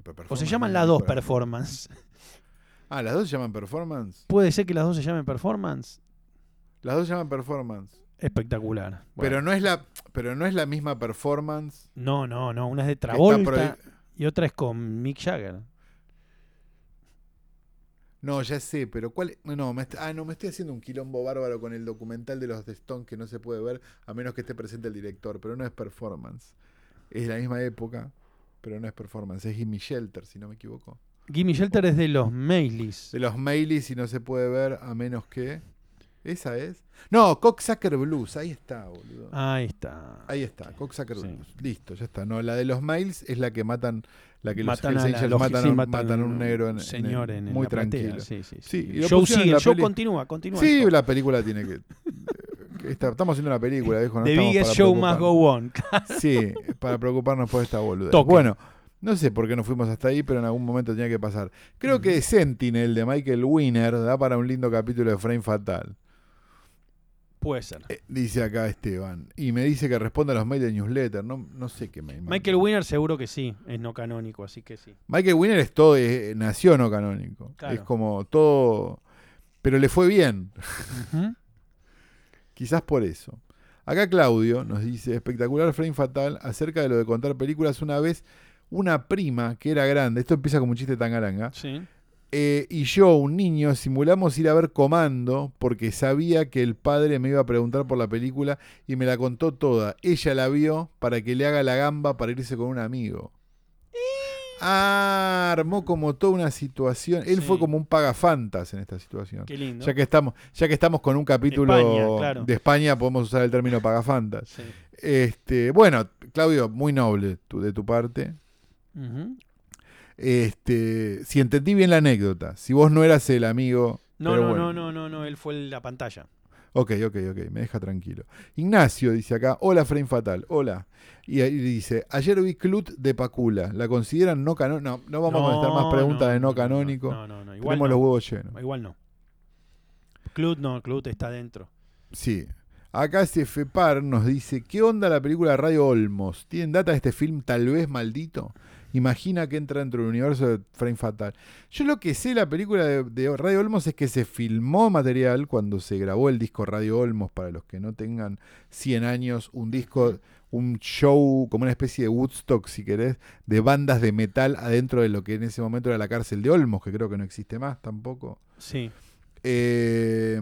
A: ah,
B: O se llaman las dos performance.
A: Ah, las dos se llaman performance.
B: Puede ser que las dos se llamen performance.
A: Las dos se llaman performance.
B: Espectacular.
A: Pero no es la, pero no es la misma performance.
B: no, no, no. Una es de Travolta y otra es con Mick Jagger.
A: No, ya sé, pero ¿cuál? No, me ah, no, me estoy haciendo un quilombo bárbaro con el documental de los The Stones que no se puede ver a menos que esté presente el director, pero no es performance. Es de la misma época, pero no es performance. Es Gimme Shelter, si no me equivoco.
B: Gimme Shelter es de los Maileys.
A: De los Maileys y no se puede ver a menos que. ¿Esa es? No, Cocksucker Blues, ahí está, boludo.
B: Ahí está.
A: Ahí está, Cocksucker
B: Sí.
A: Blues. Listo, ya está. No, la de los Mails es la que matan, la que
B: Matan
A: los
B: a la-
A: Angels
B: los-
A: matan,
B: sí, matan
A: matan a un negro en,
B: señor en, en
A: muy
B: la platea,
A: tranquilo.
B: Sí, sí,
A: y
B: show sigue, el show continúa, continúa.
A: Sí, la película tiene que. está- estamos haciendo una película, viejo. No
B: The biggest show must go on.
A: Sí, para preocuparnos por esta boluda.
B: Toque.
A: Bueno, no sé por qué no fuimos hasta ahí, pero en algún momento tenía que pasar. Creo que Sentinel de Michael Winner da para un lindo capítulo de Frame Fatal.
B: Puede ser.
A: Eh, dice acá Esteban. Y me dice que responde a los mails de newsletter. No, no sé qué me
B: Michael Winner seguro que sí, es no canónico, así que sí.
A: Michael Winner es todo, nació no canónico.
B: Claro.
A: Es como todo. Pero le fue bien. Quizás por eso. Acá Claudio nos dice, espectacular frame fatal acerca de lo de contar películas una vez. Una prima que era grande, esto empieza como un chiste tangaranga,
B: Sí.
A: Eh, y yo, un niño, simulamos ir a ver Comando porque sabía que el padre me iba a preguntar por la película y me la contó toda. Ella la vio para que le haga la gamba para irse con un amigo. Ah, armó como toda una situación. Él
B: Sí.
A: fue como un pagafantas en esta situación.
B: Qué lindo.
A: Ya que estamos, ya que estamos con un capítulo
B: España, claro.
A: de España, podemos usar el término pagafantas.
B: Sí.
A: Este, bueno, Claudio, muy noble tu- de tu parte.
B: Ujú.
A: Este, si entendí bien la anécdota, si vos no eras el amigo.
B: No, no,
A: bueno.
B: no, no, no, no, él fue la pantalla.
A: Ok, ok, ok, me deja tranquilo. Ignacio dice acá, hola Frame Fatal, hola. Y ahí dice, ayer vi Clut de Pacula, ¿la consideran no canónico? No, no vamos a contestar más preguntas de no canónico.
B: No, no, no, igual
A: Tenemos
B: no.
A: los huevos llenos.
B: Igual no. Clut no, Clut está dentro.
A: Sí. Acá CFPAR nos dice, ¿qué onda la película Radio Olmos? ¿Tienen data de este film tal vez maldito? Imagina que entra dentro del universo de Frame Fatal. Yo lo que sé de la película de, de Radio Olmos es que se filmó material cuando se grabó el disco Radio Olmos, para los que no tengan 100 años, un disco, un show, como una especie de Woodstock, si querés, de bandas de metal adentro de lo que en ese momento era la cárcel de Olmos, que creo que no existe más tampoco.
B: Sí.
A: Eh,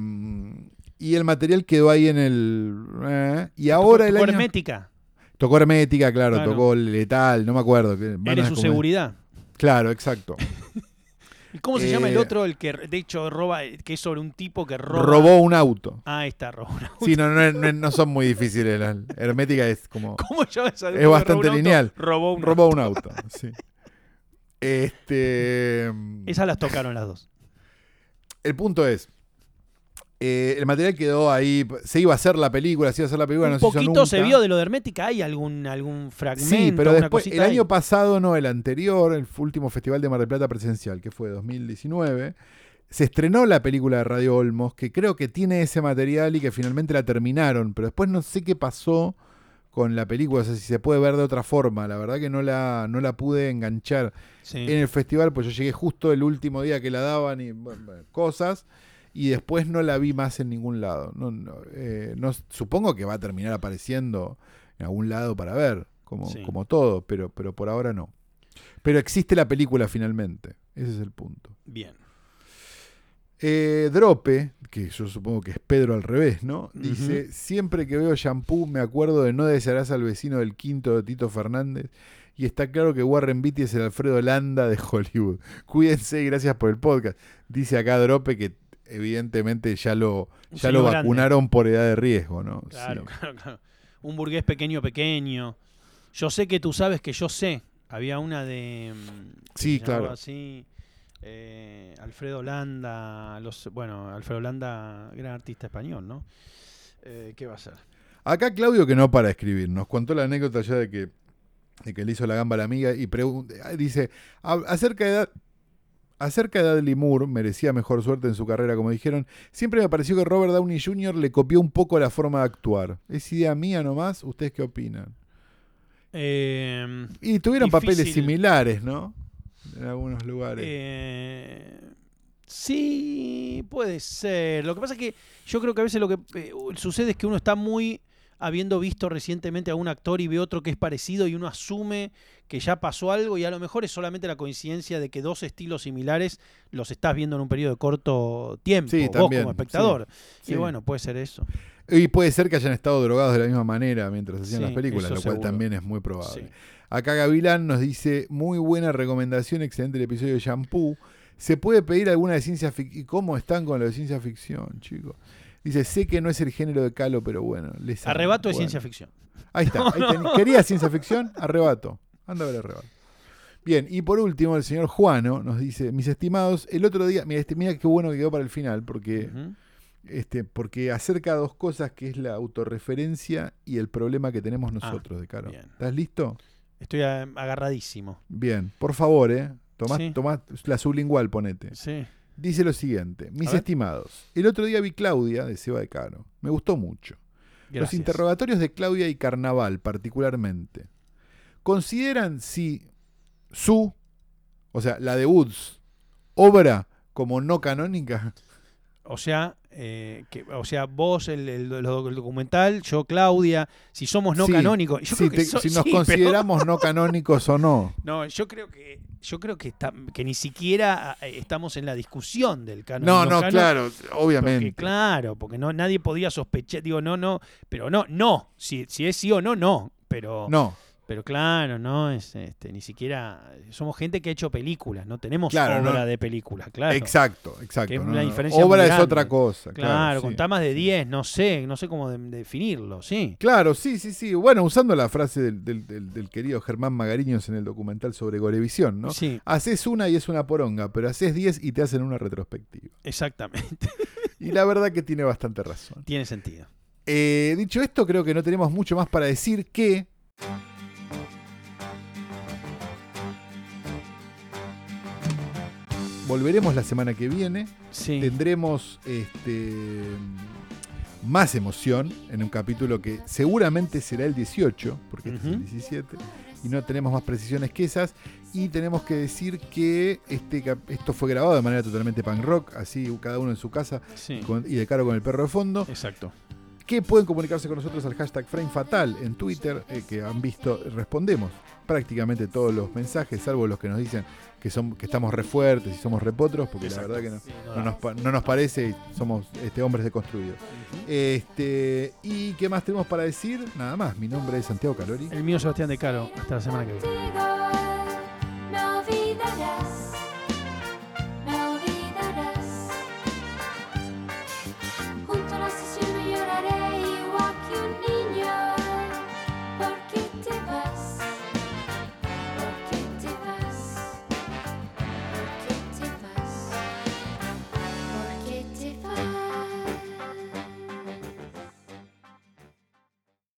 A: y el material quedó ahí en el. eh, y ahora el año.
B: Hermética.
A: Tocó Hermética, claro,
B: Claro.
A: tocó Letal, no me acuerdo.
B: Eres su seguridad.
A: Claro, exacto.
B: ¿Y cómo se llama el
A: Eh,
B: otro? El que de hecho roba, que es sobre un tipo que roba.
A: Robó un auto.
B: Ah, ahí está, robó un auto.
A: Sí, no, no, no, no son muy difíciles. las- Hermética es como.
B: ¿Cómo se llama esa?
A: Es bastante
B: auto,
A: lineal.
B: Robó un
A: Robó un auto. Sí. Este.
B: Esas las tocaron las dos.
A: El punto es. Eh, el material quedó ahí. Se iba a hacer la película, se iba a hacer la película,
B: un
A: no se hizo
B: poquito se
A: nunca.
B: vio de lo de Hermética. ¿Hay algún, algún fragmento?
A: Sí, pero después, el año pasado, no, el anterior, el último Festival de Mar del Plata presencial, que fue 2019, se estrenó la película de Radio Olmos, que creo que tiene ese material y que finalmente la terminaron, pero después no sé qué pasó con la película, o sea, si se puede ver de otra forma, la verdad que no la, no la pude enganchar
B: Sí.
A: en el festival, pues yo llegué justo el último día que la daban y bueno, cosas, y después no la vi más en ningún lado. No, no, eh, no- supongo que va a terminar apareciendo en algún lado para ver, como,
B: Sí.
A: como todo, pero, pero por ahora no. Pero existe la película finalmente, ese es el punto.
B: Bien.
A: Eh, Drope, que yo supongo que es Pedro al revés, ¿no? Dice, siempre que veo shampoo me acuerdo de no desearás al vecino del quinto de Tito Fernández. Y está claro que Warren Beatty es el Alfredo Landa de Hollywood. Cuídense y gracias por el podcast. Dice acá Drope que evidentemente ya lo, ya lo
B: grande.
A: vacunaron por edad de riesgo, ¿no?
B: Claro,
A: Sí.
B: claro, claro. Un burgués pequeño, pequeño. Yo sé que tú sabes que yo sé. Había una de. mm,
A: Sí, claro.
B: Así, eh, Alfredo Landa. Los, bueno, Alfredo Landa, gran artista español, ¿no? Eh, ¿Qué va a ser?
A: Acá Claudio que no para escribir, nos contó la anécdota ya de que, de que le hizo la gamba a la amiga y pregun- dice, "A- acerca de edad, Acerca de Dudley Moore, merecía mejor suerte en su carrera, como dijeron. Siempre me pareció que Robert Downey Jr. le copió un poco la forma de actuar. ¿Es idea mía nomás? ¿Ustedes qué opinan?
B: Eh,
A: Y tuvieron
B: Difícil.
A: papeles similares, ¿no? En algunos lugares.
B: eh, sí, puede ser. Lo que pasa es que yo creo que a veces lo que eh, sucede es que uno está muy habiendo visto recientemente a un actor y ve otro que es parecido y uno asume que ya pasó algo y a lo mejor es solamente la coincidencia de que dos estilos similares los estás viendo en un periodo de corto tiempo,
A: Sí,
B: vos
A: también,
B: como espectador.
A: sí.
B: Y bueno, puede ser eso.
A: Y puede ser que hayan estado drogados de la misma manera mientras hacían las películas, lo cual
B: seguro.
A: también es muy probable. Acá Gavilán nos dice, muy buena recomendación, excelente el episodio de Shampoo. ¿Se puede pedir alguna de ciencia ficción? ¿Y cómo están con lo de ciencia ficción, chicos? Dice, sé que no es el género de Calo, pero bueno. les amo".
B: Arrebato de
A: Bueno,
B: ciencia ficción.
A: Ahí está. ahí ten- ¿Querías ciencia ficción? Arrebato. Anda a ver arrebato. Bien, y por último, el señor Juano nos dice, mis estimados, el otro día, mira, este, mira qué bueno que quedó para el final, porque,
B: Ujú.
A: este, porque acerca dos cosas que es la autorreferencia y el problema que tenemos nosotros de Caro.
B: bien.
A: ¿Estás listo?
B: Estoy agarradísimo.
A: Bien, por favor, eh. Tomá,
B: Sí.
A: tomá la sublingual, ponete.
B: Sí.
A: Dice lo siguiente, mis estimados, el otro día vi Claudia de Seba de Caro. Me gustó mucho. Los interrogatorios de Claudia y Carnaval, particularmente. ¿Consideran si su, o sea, la de Woods, obra como no canónica?
B: O sea, eh, que, o sea, vos el, el- el documental, yo Claudia, si somos no
A: Sí,
B: canónicos. Yo
A: si,
B: creo que
A: te-
B: so-
A: si nos
B: sí, pero-
A: consideramos no canónicos o no.
B: no, yo creo que yo creo que está- que ni siquiera eh, estamos en la discusión del canon.
A: No,
B: no
A: no,
B: canon,
A: claro, obviamente.
B: Porque, claro, porque no nadie podía sospechar, digo, no, no, pero no, no, si, si es sí o no, no, pero
A: No,
B: pero claro, no es este ni siquiera somos gente que ha hecho películas, no tenemos
A: Claro,
B: obra
A: no.
B: de películas, claro.
A: exacto, exacto.
B: Que es
A: no,
B: una
A: no.
B: diferencia
A: Obra es
B: grande.
A: otra cosa.
B: Claro,
A: Claro,
B: con
A: sí.
B: tamas de
A: Sí.
B: 10, no sé, no sé cómo de- definirlo, sí.
A: Claro, sí, sí, sí. Bueno, usando la frase del, del- del- del querido Germán Magariños en el documental sobre Gorevisión, ¿no?
B: Sí,
A: Haces una y es una poronga, pero haces 10 y te hacen una retrospectiva.
B: exactamente.
A: Y la verdad que tiene bastante razón.
B: Tiene sentido.
A: Eh, dicho esto, creo que no tenemos mucho más para decir que... Volveremos la semana que viene.
B: Sí.
A: Tendremos este, más emoción en un capítulo que seguramente será el 18, porque este es el
B: Ujú.
A: 17, y no tenemos más precisiones que esas. Y tenemos que decir que este, esto fue grabado de manera totalmente punk rock, así cada uno en su casa
B: Sí.
A: con- y de caro con el perro de fondo.
B: Exacto.
A: Que pueden comunicarse con nosotros al hashtag Frame Fatal en Twitter, eh, que han visto, respondemos prácticamente todos los mensajes, salvo los que nos dicen que, son, que estamos re fuertes y somos repotros, porque
B: Exacto.
A: la verdad que no,
B: Sí,
A: no
B: da.
A: nos, pa- no nos parece y somos este, hombres deconstruidos. Este, ¿Y qué más tenemos para decir? Nada más, mi nombre es Santiago Calori.
B: El mío Sebastián de Caro. Hasta la semana que viene.